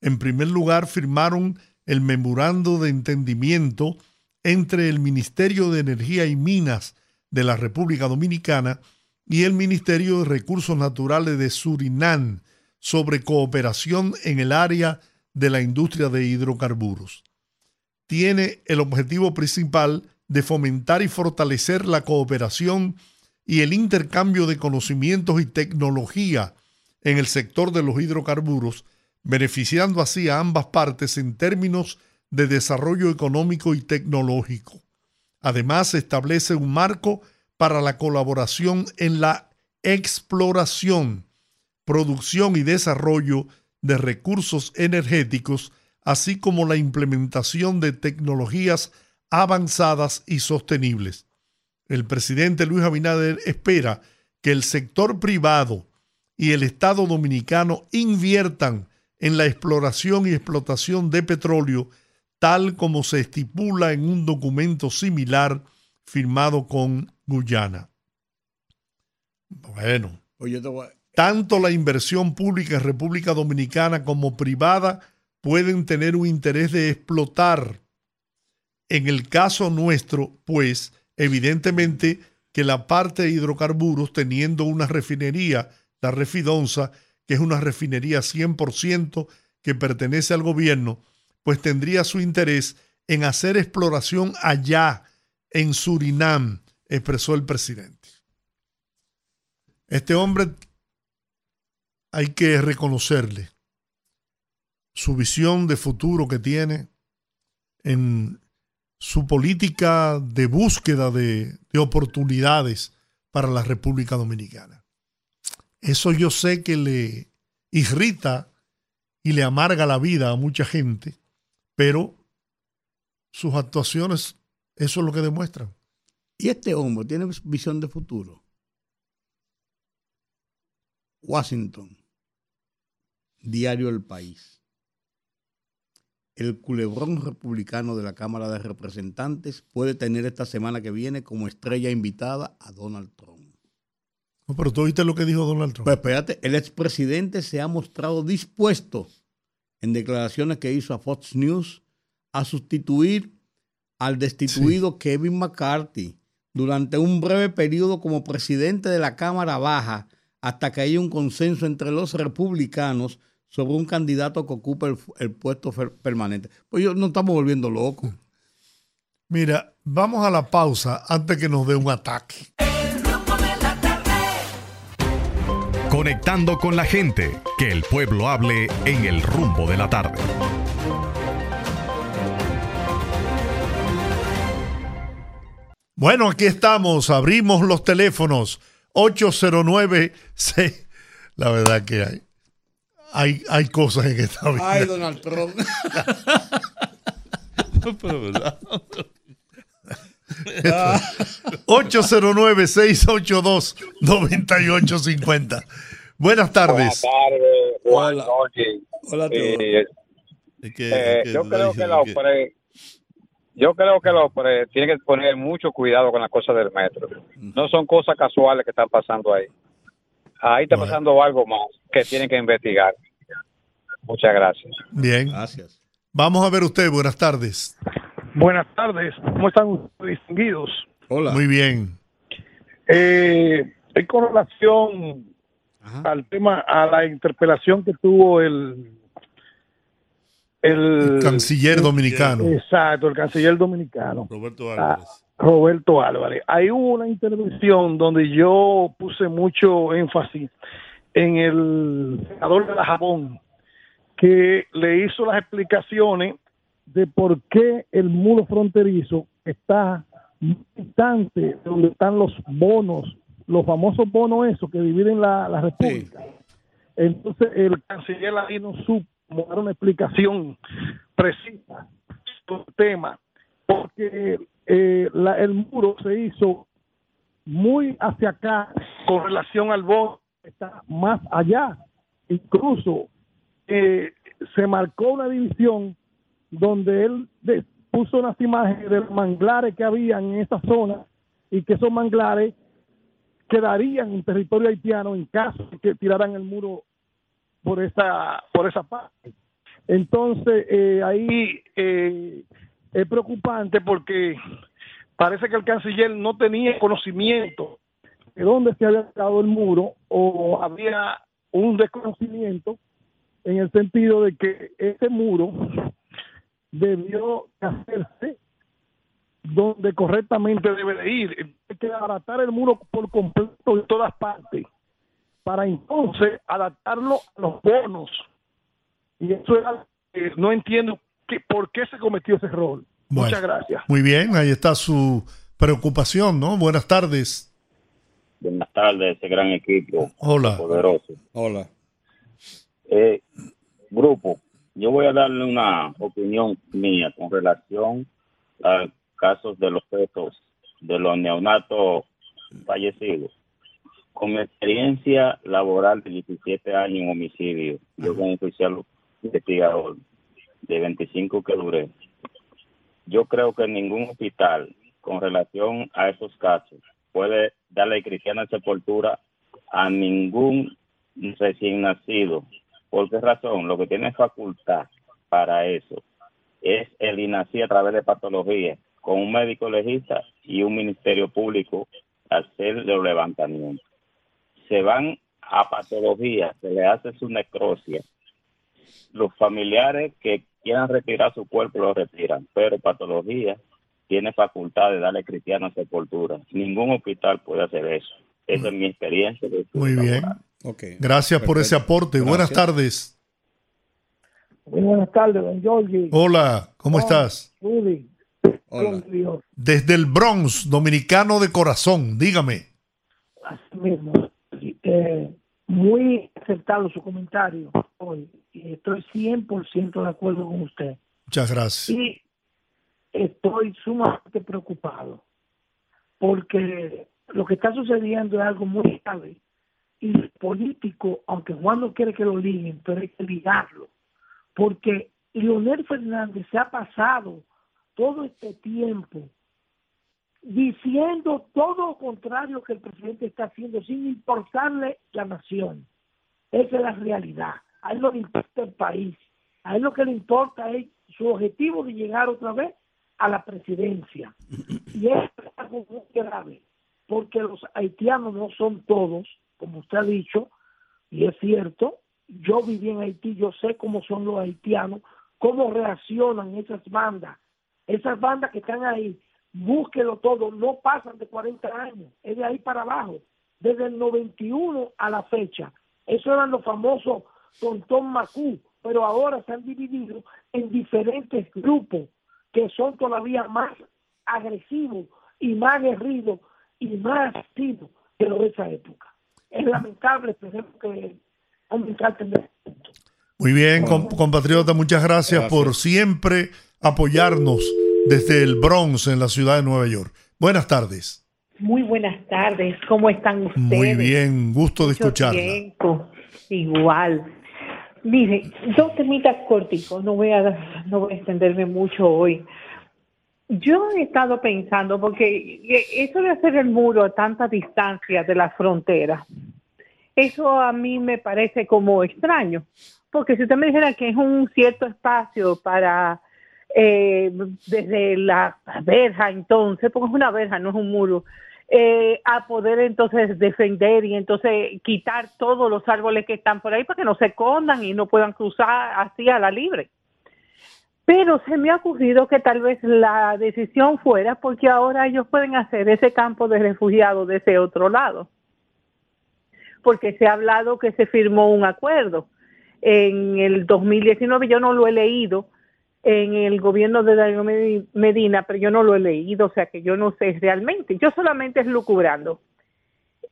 En primer lugar, firmaron el memorando de entendimiento entre el Ministerio de Energía y Minas de la República Dominicana y el Ministerio de Recursos Naturales de Surinam sobre cooperación en el área de la industria de hidrocarburos. Tiene el objetivo principal de fomentar y fortalecer la cooperación y el intercambio de conocimientos y tecnología en el sector de los hidrocarburos, beneficiando así a ambas partes en términos de desarrollo económico y tecnológico. Además, establece un marco para la colaboración en la exploración, producción y desarrollo de recursos energéticos así como la implementación de tecnologías avanzadas y sostenibles. El presidente Luis Abinader espera que el sector privado y el Estado dominicano inviertan en la exploración y explotación de petróleo, tal como se estipula en un documento similar firmado con Guyana. Bueno, tanto la inversión pública en República Dominicana como privada pueden tener un interés de explotar. En el caso nuestro, pues, evidentemente que la parte de hidrocarburos, teniendo una refinería, la Refidonza, que es una refinería 100% que pertenece al gobierno, pues tendría su interés en hacer exploración allá, en Surinam, expresó el presidente. Este hombre hay que reconocerle su visión de futuro que tiene en su política de búsqueda de, de oportunidades para la República Dominicana. Eso yo sé que le irrita y le amarga la vida a mucha gente, pero sus actuaciones, eso es lo que demuestran. Y este hombre tiene visión de futuro. Washington, Diario El País. El culebrón republicano de la Cámara de Representantes puede tener esta semana que viene como estrella invitada a Donald Trump. No, pero tú oíste lo que dijo Donald Trump. Pues espérate, el expresidente se ha mostrado dispuesto en declaraciones que hizo a Fox News a sustituir al destituido Kevin McCarthy durante un breve periodo como presidente de la Cámara Baja hasta que haya un consenso entre los republicanos sobre un candidato que ocupe el, el puesto fer- permanente. Pues yo no estamos volviendo locos. Mira, vamos a la pausa antes que nos dé un ataque. El rumbo de la tarde. Conectando con la gente, que el pueblo hable en el rumbo de la tarde. Bueno, aquí estamos, abrimos los teléfonos 809 6 La verdad que hay hay, hay cosas en esta vida. Ay, Donald Trump. Pero, ¿verdad? 809-682-9850. Buenas tardes. Buenas tardes, buenas Hola. noches. Hola. Eh, Es que- eh, yo creo que los que- pre, yo creo que los pre tienen que poner mucho cuidado con las cosas del metro. No son cosas casuales que están pasando ahí. Ahí está Bueno. pasando algo más que tienen que investigar. Muchas gracias. Bien. Gracias. Vamos a ver usted. Buenas tardes. Buenas tardes, ¿cómo están ustedes distinguidos? Hola. Muy bien. Eh, en con relación Ajá. al tema, a la interpelación que tuvo el... El, El canciller dominicano. Exacto, el canciller dominicano, Roberto Ah, Álvarez. Roberto Álvarez. Ahí hubo una intervención donde yo puse mucho énfasis en el senador de la Jabón, que le hizo las explicaciones de por qué el muro fronterizo está distante de donde están los bonos, los famosos bonos esos que dividen la, la República. Entonces el canciller ahí no supo dar una explicación precisa sobre el tema, porque eh, la- el muro se hizo muy hacia acá con relación al bono, está más allá. Incluso eh, se marcó una división donde él puso unas imágenes de los manglares que habían en esa zona y que esos manglares quedarían en territorio haitiano en caso de que tiraran el muro por esa por esa parte. Entonces eh, ahí eh, es preocupante porque parece que el canciller no tenía conocimiento de dónde se había quedado el muro o había un desconocimiento en el sentido de que ese muro debió de hacerse donde correctamente debe de ir. Hay que abaratar el muro por completo de todas partes para entonces adaptarlo a los bonos. Y eso es algo que no entiendo que, por qué se cometió ese error. Bueno. Muchas gracias. Muy bien, ahí está su preocupación, ¿no? Buenas tardes. Buenas tardes, ese gran equipo Hola. poderoso. Hola. Eh, grupo, yo voy a darle una opinión mía con relación a casos de los fetos, de los neonatos fallecidos. Con mi experiencia laboral de 17 años en homicidio, yo como oficial investigador de 25 que duré, yo creo que ningún hospital con relación a esos casos puede darle cristiana sepultura a ningún recién nacido. ¿Por qué razón? Lo que tiene facultad para eso es el INACI a través de patología, con un médico legista y un ministerio público hacer los levantamientos. Se van a patología, se le hace su necrosia. Los familiares que quieran retirar su cuerpo lo retiran, pero patología tiene facultad de darle cristiana sepultura. Ningún hospital puede hacer eso. Esa es mi experiencia. de Muy bien. Gracias por ese aporte. Buenas tardes. Muy buenas tardes, don Giorgi. Hola, ¿cómo Oh, estás? Rudy. Dios, Desde el Bronx, dominicano de corazón, dígame. así mismo. Eh, muy acertado su comentario hoy. Y estoy 100% de acuerdo con usted. Muchas gracias. Y estoy sumamente preocupado porque lo que está sucediendo es algo muy grave y político, aunque Juan no quiere que lo liguen, pero hay que ligarlo, porque Leonel Fernández se ha pasado todo este tiempo diciendo todo lo contrario que el presidente está haciendo sin importarle la nación. Esa es la realidad. A él no le importa el país. A él lo que le importa es su objetivo de llegar otra vez a la presidencia. Y es algo muy grave, porque los haitianos no son todos, como usted ha dicho, y es cierto, yo viví en Haití, yo sé cómo son los haitianos, cómo reaccionan esas bandas. Esas bandas que están ahí, búsquelo todo, no pasan de 40 años, es de ahí para abajo, desde el 91 a la fecha. Eso eran los famosos Tontón Macú, pero ahora se han dividido en diferentes grupos que son todavía más agresivos y más aguerridos y más activos que los de esa época. Es lamentable, esperemos que aumentar Muy bien, com- compatriota, muchas gracias, por siempre apoyarnos desde el Bronx en la ciudad de Nueva York. Buenas tardes. Muy buenas tardes, ¿cómo están ustedes? Muy bien, gusto de escucharla. igual. Mire, dos temitas corticos, no voy a no voy a extenderme mucho hoy. Yo he estado pensando, porque eso de hacer el muro a tanta distancia de la frontera, eso a mí me parece como extraño, porque si usted me dijera que es un cierto espacio para, eh, desde la verja entonces, porque es una verja, no es un muro, eh, a poder entonces defender y entonces quitar todos los árboles que están por ahí para que no se escondan y no puedan cruzar así a la libre. Pero se me ha ocurrido que tal vez la decisión fuera porque ahora ellos pueden hacer ese campo de refugiados de ese otro lado. Porque se ha hablado que se firmó un acuerdo en el 2019, yo no lo he leído, en el gobierno de Medi- Medina, pero yo no lo he leído, o sea que yo no sé realmente, yo solamente es lucubrando.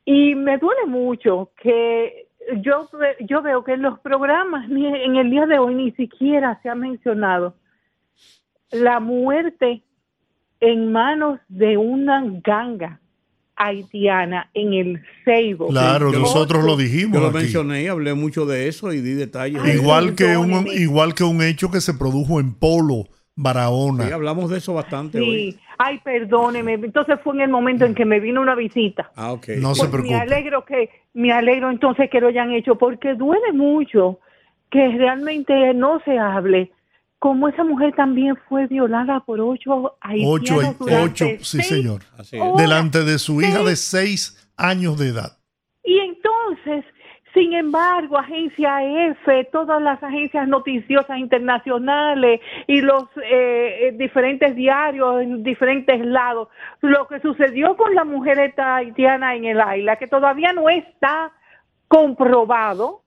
Y me duele mucho que yo, yo veo que en los programas, en el día de hoy, ni siquiera se ha mencionado la muerte en manos de una ganga haitiana en el Ceibo. Claro, Yo- nosotros lo dijimos Yo lo aquí. mencioné, hablé mucho de eso y di detalles. de Igual que, un, igual que un hecho que se produjo en Polo, Barahona. Sí, hablamos de eso bastante hoy. Sí, ay, perdóneme. Entonces fue en el momento en que me vino una visita. Ah, ok. No se Pues me preocupe. alegro que me alegro entonces que lo hayan hecho porque duele mucho que realmente no se hable como esa mujer también fue violada por ocho haitianos Ocho, sí señor. horas. Delante de su hija de seis años de edad. Y entonces, sin embargo, agencia F, todas las agencias noticiosas internacionales y los eh, eh, diferentes diarios en diferentes lados, lo que sucedió con la mujer esta haitiana en el Aila, que todavía no está comprobado,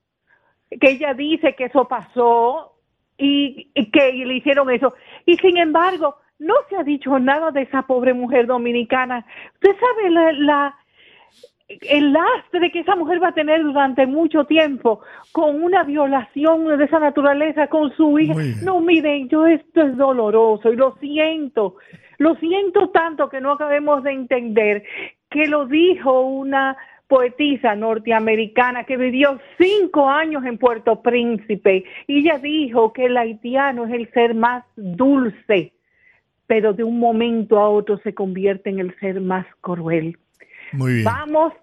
que ella dice que eso pasó y, y que le hicieron eso. Y sin embargo, no se ha dicho nada de esa pobre mujer dominicana. Usted sabe la, la el lastre que esa mujer va a tener durante mucho tiempo con una violación de esa naturaleza con su hija. No, miren, yo esto es doloroso y lo siento, lo siento tanto que no acabemos de entender que lo dijo una poetisa norteamericana que vivió cinco años en Puerto Príncipe y ella dijo que el haitiano es el ser más dulce, pero de un momento a otro se convierte en el ser más cruel. Muy bien. Vamos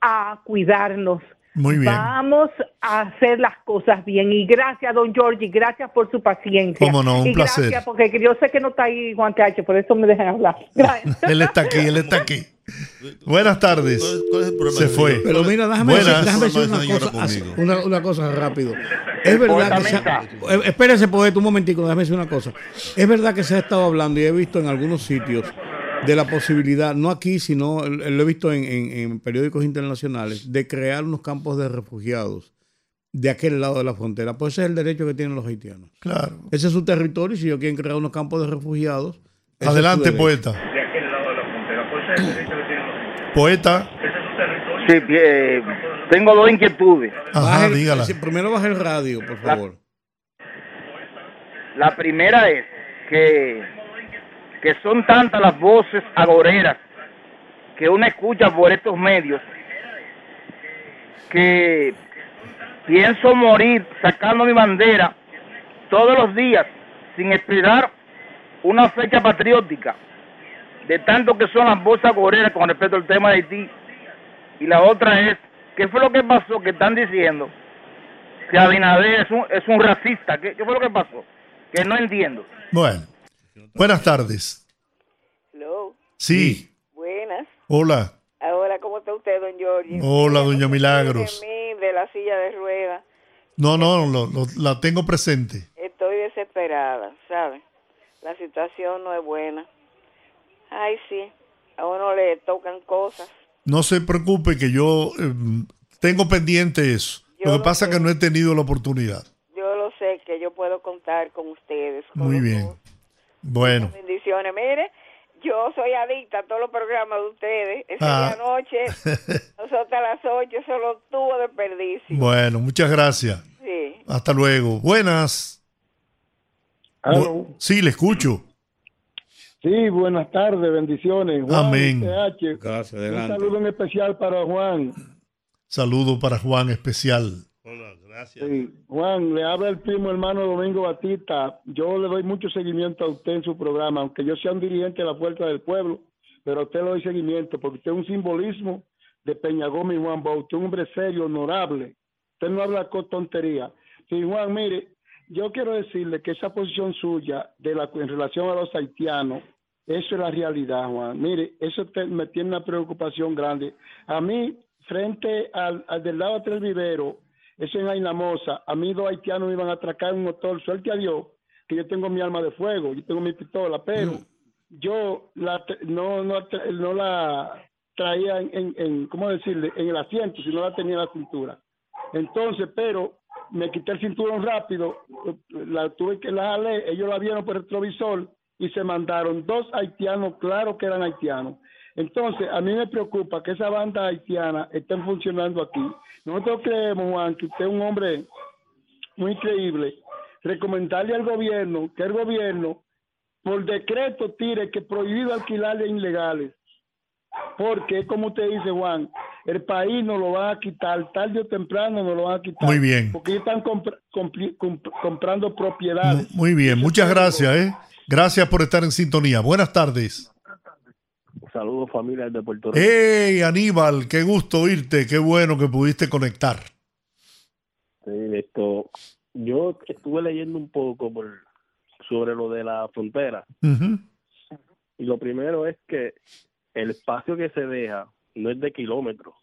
a cuidarnos. Muy bien. Vamos a hacer las cosas bien. Y gracias, don Georgie, gracias por su paciencia. Cómo no, un y placer. Gracias, porque yo sé que no está ahí Juan TH, por eso me dejan hablar. Él está aquí, él está aquí. Buenas tardes. Se fue. Pero mira, déjame decir, Buenas. déjame decir una cosa, una, una cosa rápido. Es verdad que se ha- eh, espérese, poeta, un momentico, déjame decir una cosa. Es verdad que se ha estado hablando y he visto en algunos sitios de la posibilidad, no aquí, sino eh, lo he visto en, en- en periódicos internacionales, de crear unos campos de refugiados de aquel lado de la frontera. Pues ese es el derecho que tienen los haitianos. Claro. Ese es su territorio y si ellos quieren crear unos campos de refugiados. Adelante, derecho. poeta. Poeta. Sí, eh, tengo dos inquietudes. Ajá, Baje- dígala. primero baja el radio, por favor. La primera es que, que son tantas las voces agoreras que uno escucha por estos medios que pienso morir sacando mi bandera todos los días sin esperar una fecha patriótica de tanto que son las voces agoreras con respecto al tema de Haití. Y la otra es, ¿qué fue lo que pasó que están diciendo que Abinader es un, es un racista? ¿Qué, qué fue lo que pasó? Que no entiendo. Bueno. Buenas tardes. Hello. Sí. Buenas. Hola. Ahora, ¿cómo está usted, don Giorgio? Hola, doña Milagros. De mí, de la silla de ruedas. No, no, lo- lo- la tengo presente. Estoy desesperada, ¿sabe? La situación no es buena. Ay, sí. A uno le tocan cosas. No se preocupe que yo eh, tengo pendiente eso. Lo que pasa es que no he tenido la oportunidad. Yo lo sé que yo puedo contar con ustedes. con Muy bien. dos. Bueno. Bendiciones. Mire, yo soy adicta a todos los programas de ustedes. Esa Ah. noche, nosotros a las 8, solo tuvo desperdicio. Bueno, muchas gracias. Sí. Hasta luego. Buenas. Bu- Sí, le escucho. Sí, buenas tardes, bendiciones. Juan Amén. TH. Gracias, Un adelante. saludo en especial para Juan. Saludo para Juan especial. Sí, Juan, le habla el primo hermano Domingo Batista. Yo le doy mucho seguimiento a usted en su programa, aunque yo sea un dirigente de la Fuerza del Pueblo, pero a usted le doy seguimiento porque usted es un simbolismo de Peña Gómez y Juan Bau. Usted es un hombre serio, honorable. Usted no habla con tontería. Sí, Juan, mire, yo quiero decirle que esa posición suya de la, en relación a los haitianos, eso es la realidad, Juan. Mire, eso te- me tiene una preocupación grande. A mí, frente al, al del lado de Tres Vivero, eso en Ainamosa, a mí dos haitianos me iban a atracar un motor, suerte a Dios, que yo tengo mi arma de fuego, yo tengo mi pistola, pero yo la, no, no, no la traía en, en, en, ¿cómo decirle?, en el asiento, sino la tenía en la cintura. Entonces, pero me quité el cinturón rápido, la tuve que la jalé, ellos la vieron por el retrovisor y se mandaron dos haitianos, claro que eran haitianos. Entonces, a mí me preocupa que esa banda haitiana estén funcionando aquí. Nosotros creemos, Juan, que usted es un hombre muy creíble. Recomendarle al gobierno que el gobierno, por decreto, tire que prohibido alquilarle ilegales. Porque, como usted dice, Juan, el país nos lo va a quitar, tarde o temprano nos lo van a quitar. Muy bien. Porque ellos están comp- comprando propiedades. Muy bien, muchas gracias, ¿eh? Gracias por estar en sintonía. Buenas tardes. Saludos familia de Puerto Rico. Hey, Aníbal, qué gusto oírte, qué bueno que pudiste conectar. Sí, esto, yo estuve leyendo un poco por, sobre lo de la frontera Ujú. y lo primero es que el espacio que se deja no es de kilómetros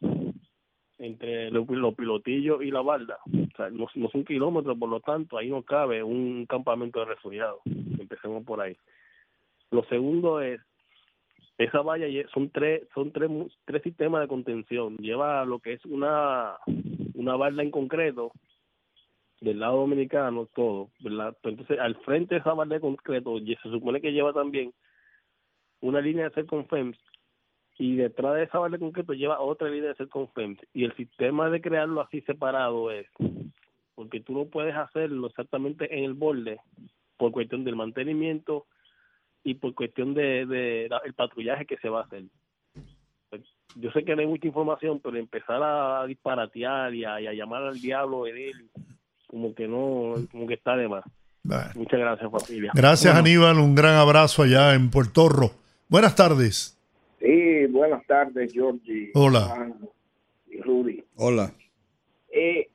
entre los, los pilotillos y la barda. O sea, no, no son kilómetros, por lo tanto, ahí no cabe un campamento de refugiados. Empecemos por ahí. Lo segundo es esa valla son tres son tres tres sistemas de contención lleva lo que es una una barda en concreto del lado dominicano todo. Pero entonces al frente de esa barda en concreto se supone que lleva también una línea de circunferencia y detrás de esa barra de concreto lleva otra línea de ser con FEMS. Y el sistema de crearlo así separado es porque tú no puedes hacerlo exactamente en el borde por cuestión del mantenimiento y por cuestión de, de la- el patrullaje que se va a hacer. Pues, Yo sé que no hay mucha información, pero empezar a disparatear y a, y a llamar al diablo de él, como que no, como que está de más. Bueno. Muchas gracias, familia. Gracias, Bueno. Aníbal. Un gran abrazo allá en Puerto Rico. Buenas tardes. Sí, buenas tardes, Georgie. Hola. Y Rudy. Hola. Eh,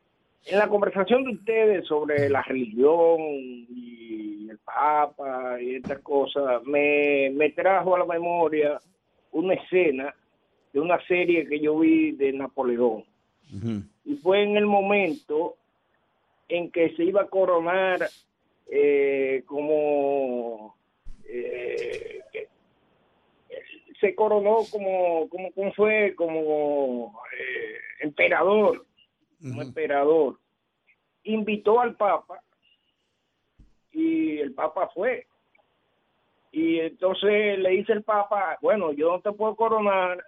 en la conversación de ustedes sobre la religión y el Papa y estas cosas, me, me trajo a la memoria una escena de una serie que yo vi de Napoleón. Y fue en el momento en que se iba a coronar eh, como eh, se coronó como como, como fue como eh, emperador como emperador. Invitó al papa y el papa fue. Y entonces le dice el papa bueno yo no te puedo coronar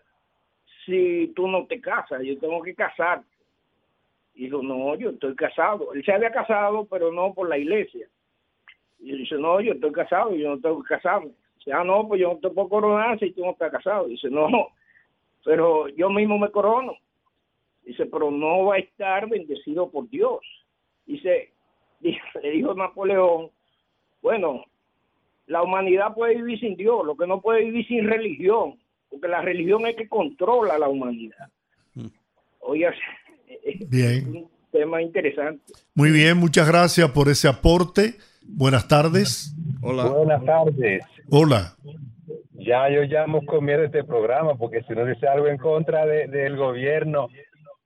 si tú no te casas yo tengo que casarte y dijo no yo estoy casado él se había casado pero no por la iglesia. Y él dice no yo estoy casado yo no tengo que casarme dice ah no pues yo no te puedo coronar si tú no estás casado dice no pero yo mismo me corono Dice, pero no va a estar bendecido por Dios. Dice, le dijo Napoleón, bueno, la humanidad puede vivir sin Dios, lo que no puede vivir sin religión, porque la religión es que controla la humanidad. Oye, es Bien. un tema interesante. Muy bien, muchas gracias por ese aporte. Buenas tardes. Hola. Buenas tardes. Hola. Ya yo llamo con miedo este programa porque si uno dice algo en contra de- del gobierno,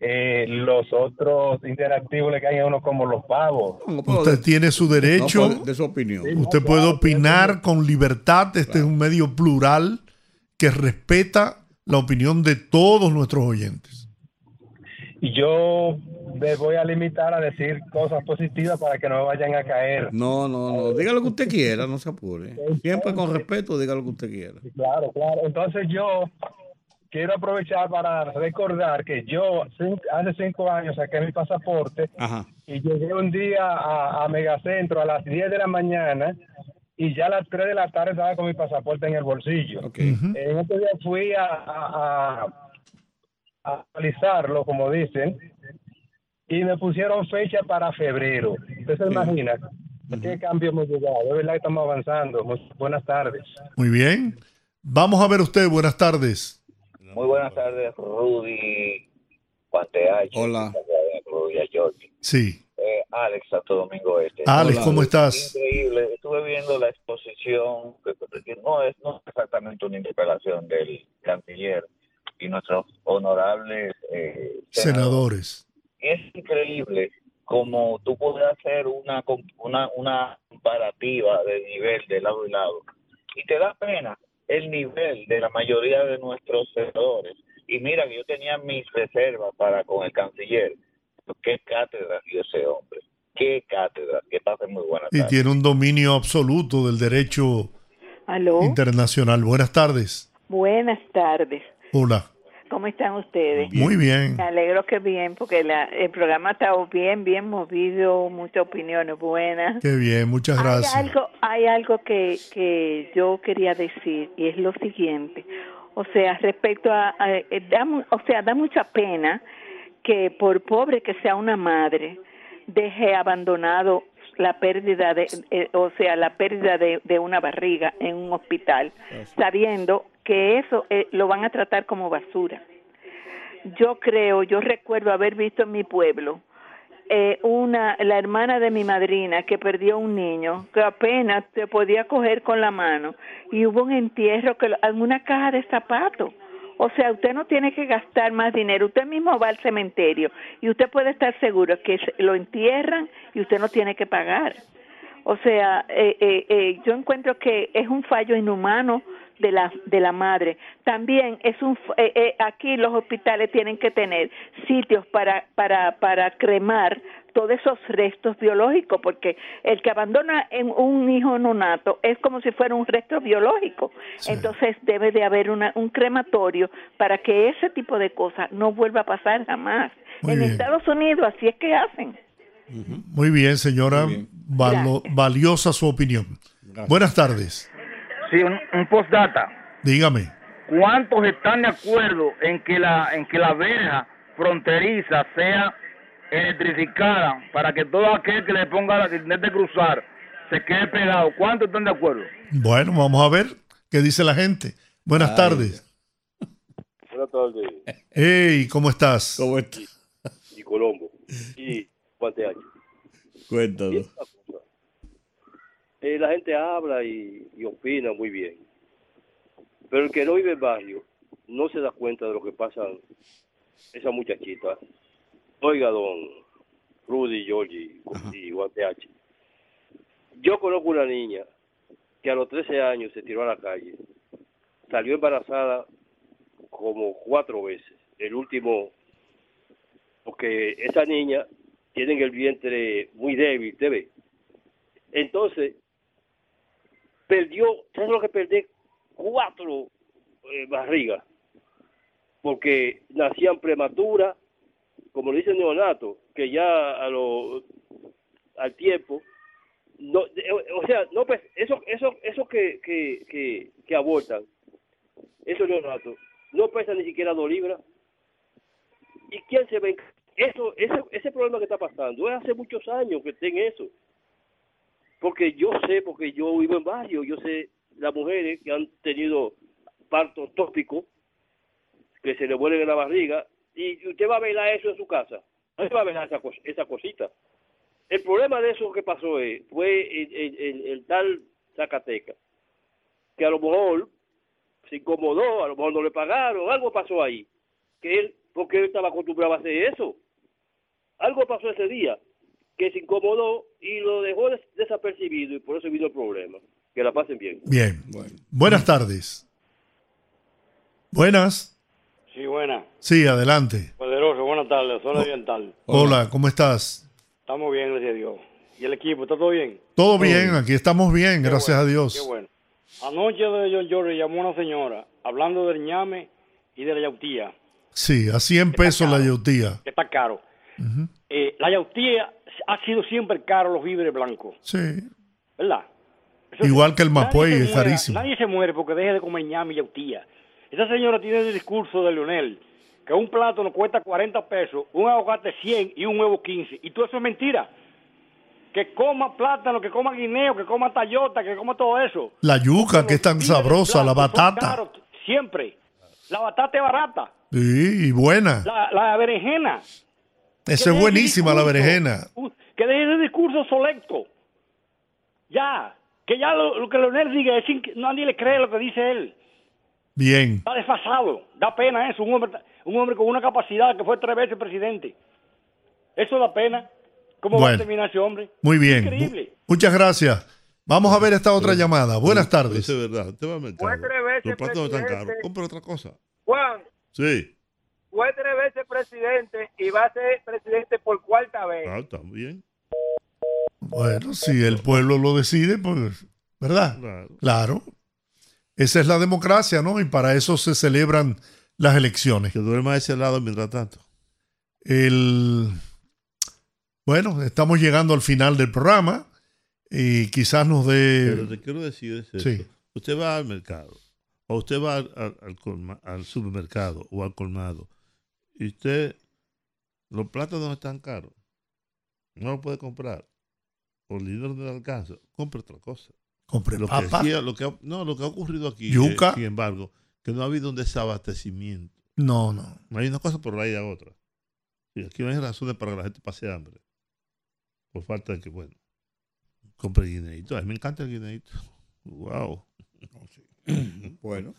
eh, los otros interactivos le caen a uno como los pavos. Usted tiene su derecho. No, pues, de su opinión. Usted puede opinar con libertad. Este es un medio plural que respeta la opinión de todos nuestros oyentes. Y yo me voy a limitar a decir cosas positivas para que no me vayan a caer. No, no, no. Diga lo que usted quiera, no se apure. Siempre con respeto, diga lo que usted quiera. Claro, claro. Entonces yo quiero aprovechar para recordar que yo hace cinco años saqué mi pasaporte Ajá. y llegué un día a, a Megacentro a las 10 de la mañana y ya a las 3 de la tarde estaba con mi pasaporte en el bolsillo. En este día fui a, a, a- a actualizarlo, como dicen, y me pusieron fecha para febrero. Usted se imagina qué cambio hemos llegado. De verdad que estamos avanzando. Muy buenas tardes. Muy bien. Vamos a ver usted. Buenas tardes. Muy buenas tardes, Rudy, TH. Hola. Rudy, a Jordi. Sí. Eh, Alex, Santo Domingo Este. Alex, ¿cómo estás? Increíble. Estuve viendo la exposición, que, que no es no es exactamente una interpelación del canciller y nuestros honorables eh, Senadores. Es increíble como tú puedes hacer una, com- una, una comparativa de nivel de lado y lado. Y te da pena el nivel de la mayoría de nuestros senadores. Y mira que yo tenía mis reservas para con el canciller. Qué cátedra dio ese hombre. Qué cátedra. Que pase muy buena Y tiene un dominio absoluto del derecho Aló, internacional. Buenas tardes. buenas tardes. Hola. ¿Cómo están ustedes? Muy bien. Me alegro que bien, porque la- el programa está bien, bien movido, muchas opiniones buenas. Qué bien, muchas gracias. Hay algo, hay algo que, que yo quería decir y es lo siguiente. O sea, respecto a, a- eh, da o sea, da mucha pena que por pobre que sea una madre deje abandonado la pérdida de, eh, o sea, la pérdida de, de una barriga en un hospital, sabiendo que eso eh, lo van a tratar como basura. Yo creo, yo recuerdo haber visto en mi pueblo eh, una la hermana de mi madrina que perdió un niño que apenas te podía coger con la mano y hubo un entierro que en una caja de zapatos. O sea, usted no tiene que gastar más dinero, usted mismo va al cementerio y usted puede estar seguro que lo entierran y usted no tiene que pagar. O sea, eh, eh, eh, yo encuentro que es un fallo inhumano de la de la madre. También es un eh, eh, aquí los hospitales tienen que tener sitios para para para cremar todos esos restos biológicos porque el que abandona en un hijo nonato es como si fuera un resto biológico. Entonces debe de haber una, un crematorio para que ese tipo de cosas no vuelva a pasar jamás. Muy en bien. Estados Unidos así es que hacen. Muy bien, señora. Valo- valiosa su opinión. Buenas tardes. Sí, un, un postdata. Dígame. ¿Cuántos están de acuerdo en que la en que la verja fronteriza sea electrificada para que todo aquel que le ponga la intente cruzar se quede pegado? ¿Cuántos están de acuerdo? Bueno, vamos a ver qué dice la gente. Buenas Ay. tardes. Buenas tardes. Hey, ¿cómo estás? ¿Cómo estás? Y Colombo. Y Guanteache. Cuéntanos. Eh, la gente habla y, y opina muy bien. Pero el que no vive en barrio no se da cuenta de lo que pasa esa muchachita. Oiga, don Rudy, Georgie y Guanteache. Yo conozco una niña que a los 13 años se tiró a la calle. Salió embarazada como cuatro veces. El último, porque esa niña tiene el vientre muy débil, ¿te ve? Entonces, perdió, ¿sabes lo que perdió? Cuatro eh, barrigas, porque nacían prematuras, como le dicen neonato, que ya a lo, al tiempo, no, o sea, no pues, eso, eso, eso que, que, que, que abortan, esos neonatos, no pesan ni siquiera dos libras. ¿Y quién se ve? Eso, ese, ese problema que está pasando, es hace muchos años que estén eso. Porque yo sé, porque yo vivo en barrio, yo sé las mujeres que han tenido partos tópicos, que se le vuelven en la barriga, y usted va a ver eso en su casa. No va a ver esa, esa cosita. El problema de eso que pasó fue el- el- el tal Zacateca, que a lo mejor se incomodó, a lo mejor no le pagaron, algo pasó ahí, que él, porque él estaba acostumbrado a hacer eso. Algo pasó ese día, que se incomodó y lo dejó des- desapercibido y por eso vino el problema. Que la pasen bien. Bien. Buenas tardes. Buenas. Sí, buena. Sí, adelante. Poderoso, buenas tardes. Zona Oriental. Hola, ¿cómo estás? Estamos bien, gracias a Dios. ¿Y el equipo, está todo bien? Todo bien, aquí estamos bien, Qué gracias bueno, a Qué Dios. bueno. Anoche de John George llamó una señora hablando del ñame y de la yautía, Sí, a 100 pesos la yautía. que está caro. Eh, la yautía ha sido siempre caro los víveres blancos, Sí. ¿verdad? Igual que el Mapuey, es muera- carísimo. Nadie se muere porque deje de comer ñame y yautía. Esa señora tiene el discurso de Leonel, que un plátano cuesta 40 pesos, un aguacate 100 y un huevo 15. Y todo eso es mentira. Que coma plátano, que coma guineo, que coma tallota, que coma todo eso. La yuca, que es tan sabrosa, la batata. caros siempre. La batata es barata. Sí, y buena. La, la berenjena. Esa es buenísima la berenjena. Que deje ese discurso solecto. Ya. Que ya lo, lo que Leonel diga, es sin que nadie le cree lo que dice él. Bien. Está desfasado. Da pena eso. Un hombre, un hombre con una capacidad que fue tres veces presidente. Eso da pena. ¿Cómo va a Bueno. terminar ese hombre? Muy bien. Increíble. Muchas gracias. Vamos a ver esta otra llamada. Buenas tardes. Eso es verdad. Usted va al mercado. tres veces Los plátanos están presidente. caros. Compra otra cosa. Juan, Sí. Fue tres veces presidente y va a ser presidente por cuarta vez. Ah, está bien. Bueno, si el pueblo lo decide, pues, ¿verdad? Claro. Esa es la democracia, ¿no? Y para eso se celebran las elecciones. Que duerma a ese lado mientras tanto. El... Bueno, estamos llegando al final del programa y quizás nos dé... Pero te quiero decir es esto. Sí. Usted va al mercado, o usted va al, al- al supermercado o al colmado, y usted, los plátanos están caros, no lo puede comprar, o el dinero no le alcanza, compre otra cosa. Compre lo que papa. sí- lo que ha- no, lo que ha ocurrido aquí, Yuca. eh, sin embargo, que no ha habido un desabastecimiento. No, no. No hay una cosa por ahí a otra. Y aquí no hay razones para que la gente pase hambre. Por falta de que, bueno, compre guineito. A mí me encanta el guineito. Wow. Bueno.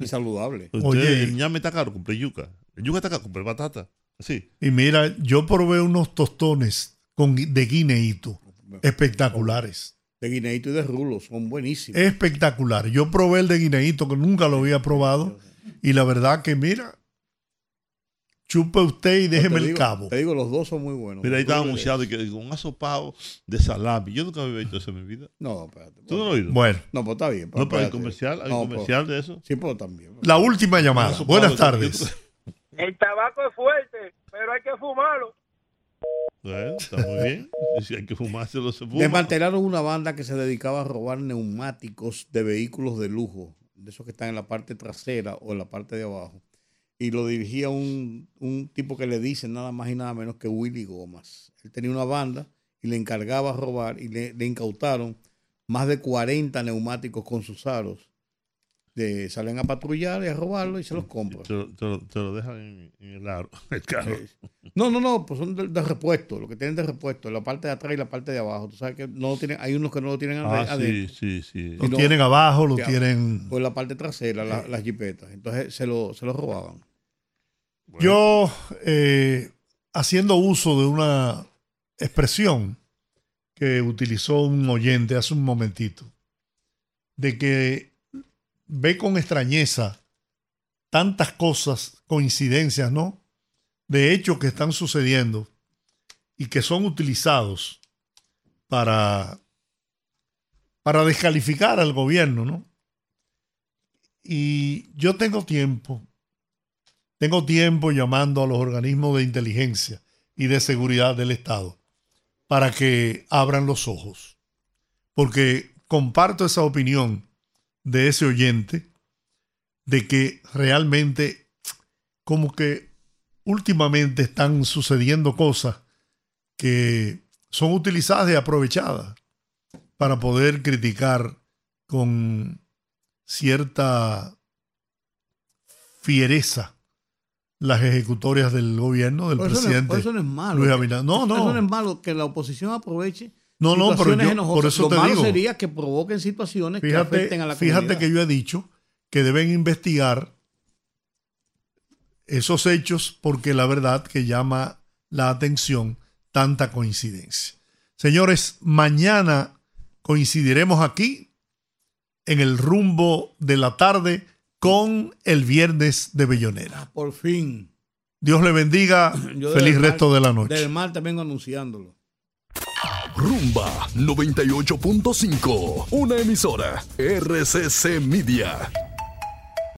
Y saludable. Oye, el ñame está caro, compré yuca. El yuca está caro, compré batata. Sí. Y mira, yo probé unos tostones con, de guineíto espectaculares. De guineíto y de rulo, son buenísimos. Espectacular. Yo probé el de guineíto que nunca lo había probado. Y la verdad que, mira, chupe usted y déjeme el cabo. Te digo, los dos son muy buenos. Mira, ahí estaba anunciado que con un asopado de salami. Yo nunca había visto eso en mi vida. No, espérate. ¿Tú no lo has oído? Bueno. No, pues está bien. No, pero hay comercial, hay No, comercial pues- de eso. Sí, pero también. La última llamada. Asopado Buenas de- tardes. El tabaco es fuerte, pero hay que fumarlo. Bueno, está muy bien. Si hay que fumárselo, se fuma. Desmantelaron una banda que se dedicaba a robar neumáticos de vehículos de lujo, de esos que están en la parte trasera o en la parte de abajo. Y lo dirigía un, un tipo que le dicen nada más y nada menos que Willy Gomas. Él tenía una banda y le encargaba robar y le, le incautaron más de 40 neumáticos con sus aros. De, salen a patrullar y a robarlo y se los compran. Te, lo- te lo, te lo dejan en, en el aro, el carro. No, no, no, pues son de, de repuesto, lo que tienen de repuesto, la parte de atrás y la parte de abajo. Tú sabes que no lo tienen, hay unos que no lo tienen Ah, ade- sí, adentro. sí, sí. Lo tienen abajo, lo tienen- Por la parte trasera, la- las jipetas. Entonces se lo, se lo robaban. Yo, eh, haciendo uso de una expresión que utilizó un oyente hace un momentito, de que ve con extrañeza tantas cosas, coincidencias, ¿no? De hechos que están sucediendo y que son utilizados para, para descalificar al gobierno, ¿no? Y yo tengo tiempo tengo tiempo llamando a los organismos de inteligencia y de seguridad del Estado para que abran los ojos. Porque comparto esa opinión de ese oyente de que realmente como que últimamente están sucediendo cosas que son utilizadas y aprovechadas para poder criticar con cierta fiereza las ejecutorias del gobierno del Por no, presidente por eso no es malo. Luis Abinader. No, Eso no. no es malo que la oposición aproveche. No, no, pero yo- enojosas. por eso Lo te malo digo. sería que provoquen situaciones que afecten a la Fíjate, fíjate comunidad. que yo he dicho que deben investigar esos hechos porque la verdad que llama la atención tanta coincidencia. Señores, mañana coincidiremos aquí en el rumbo de la tarde con el viernes de Bellonera. Por fin. Dios le bendiga. Yo Feliz resto de la noche. Del mar también anunciándolo. Rumba 98.5, una emisora RCC Media.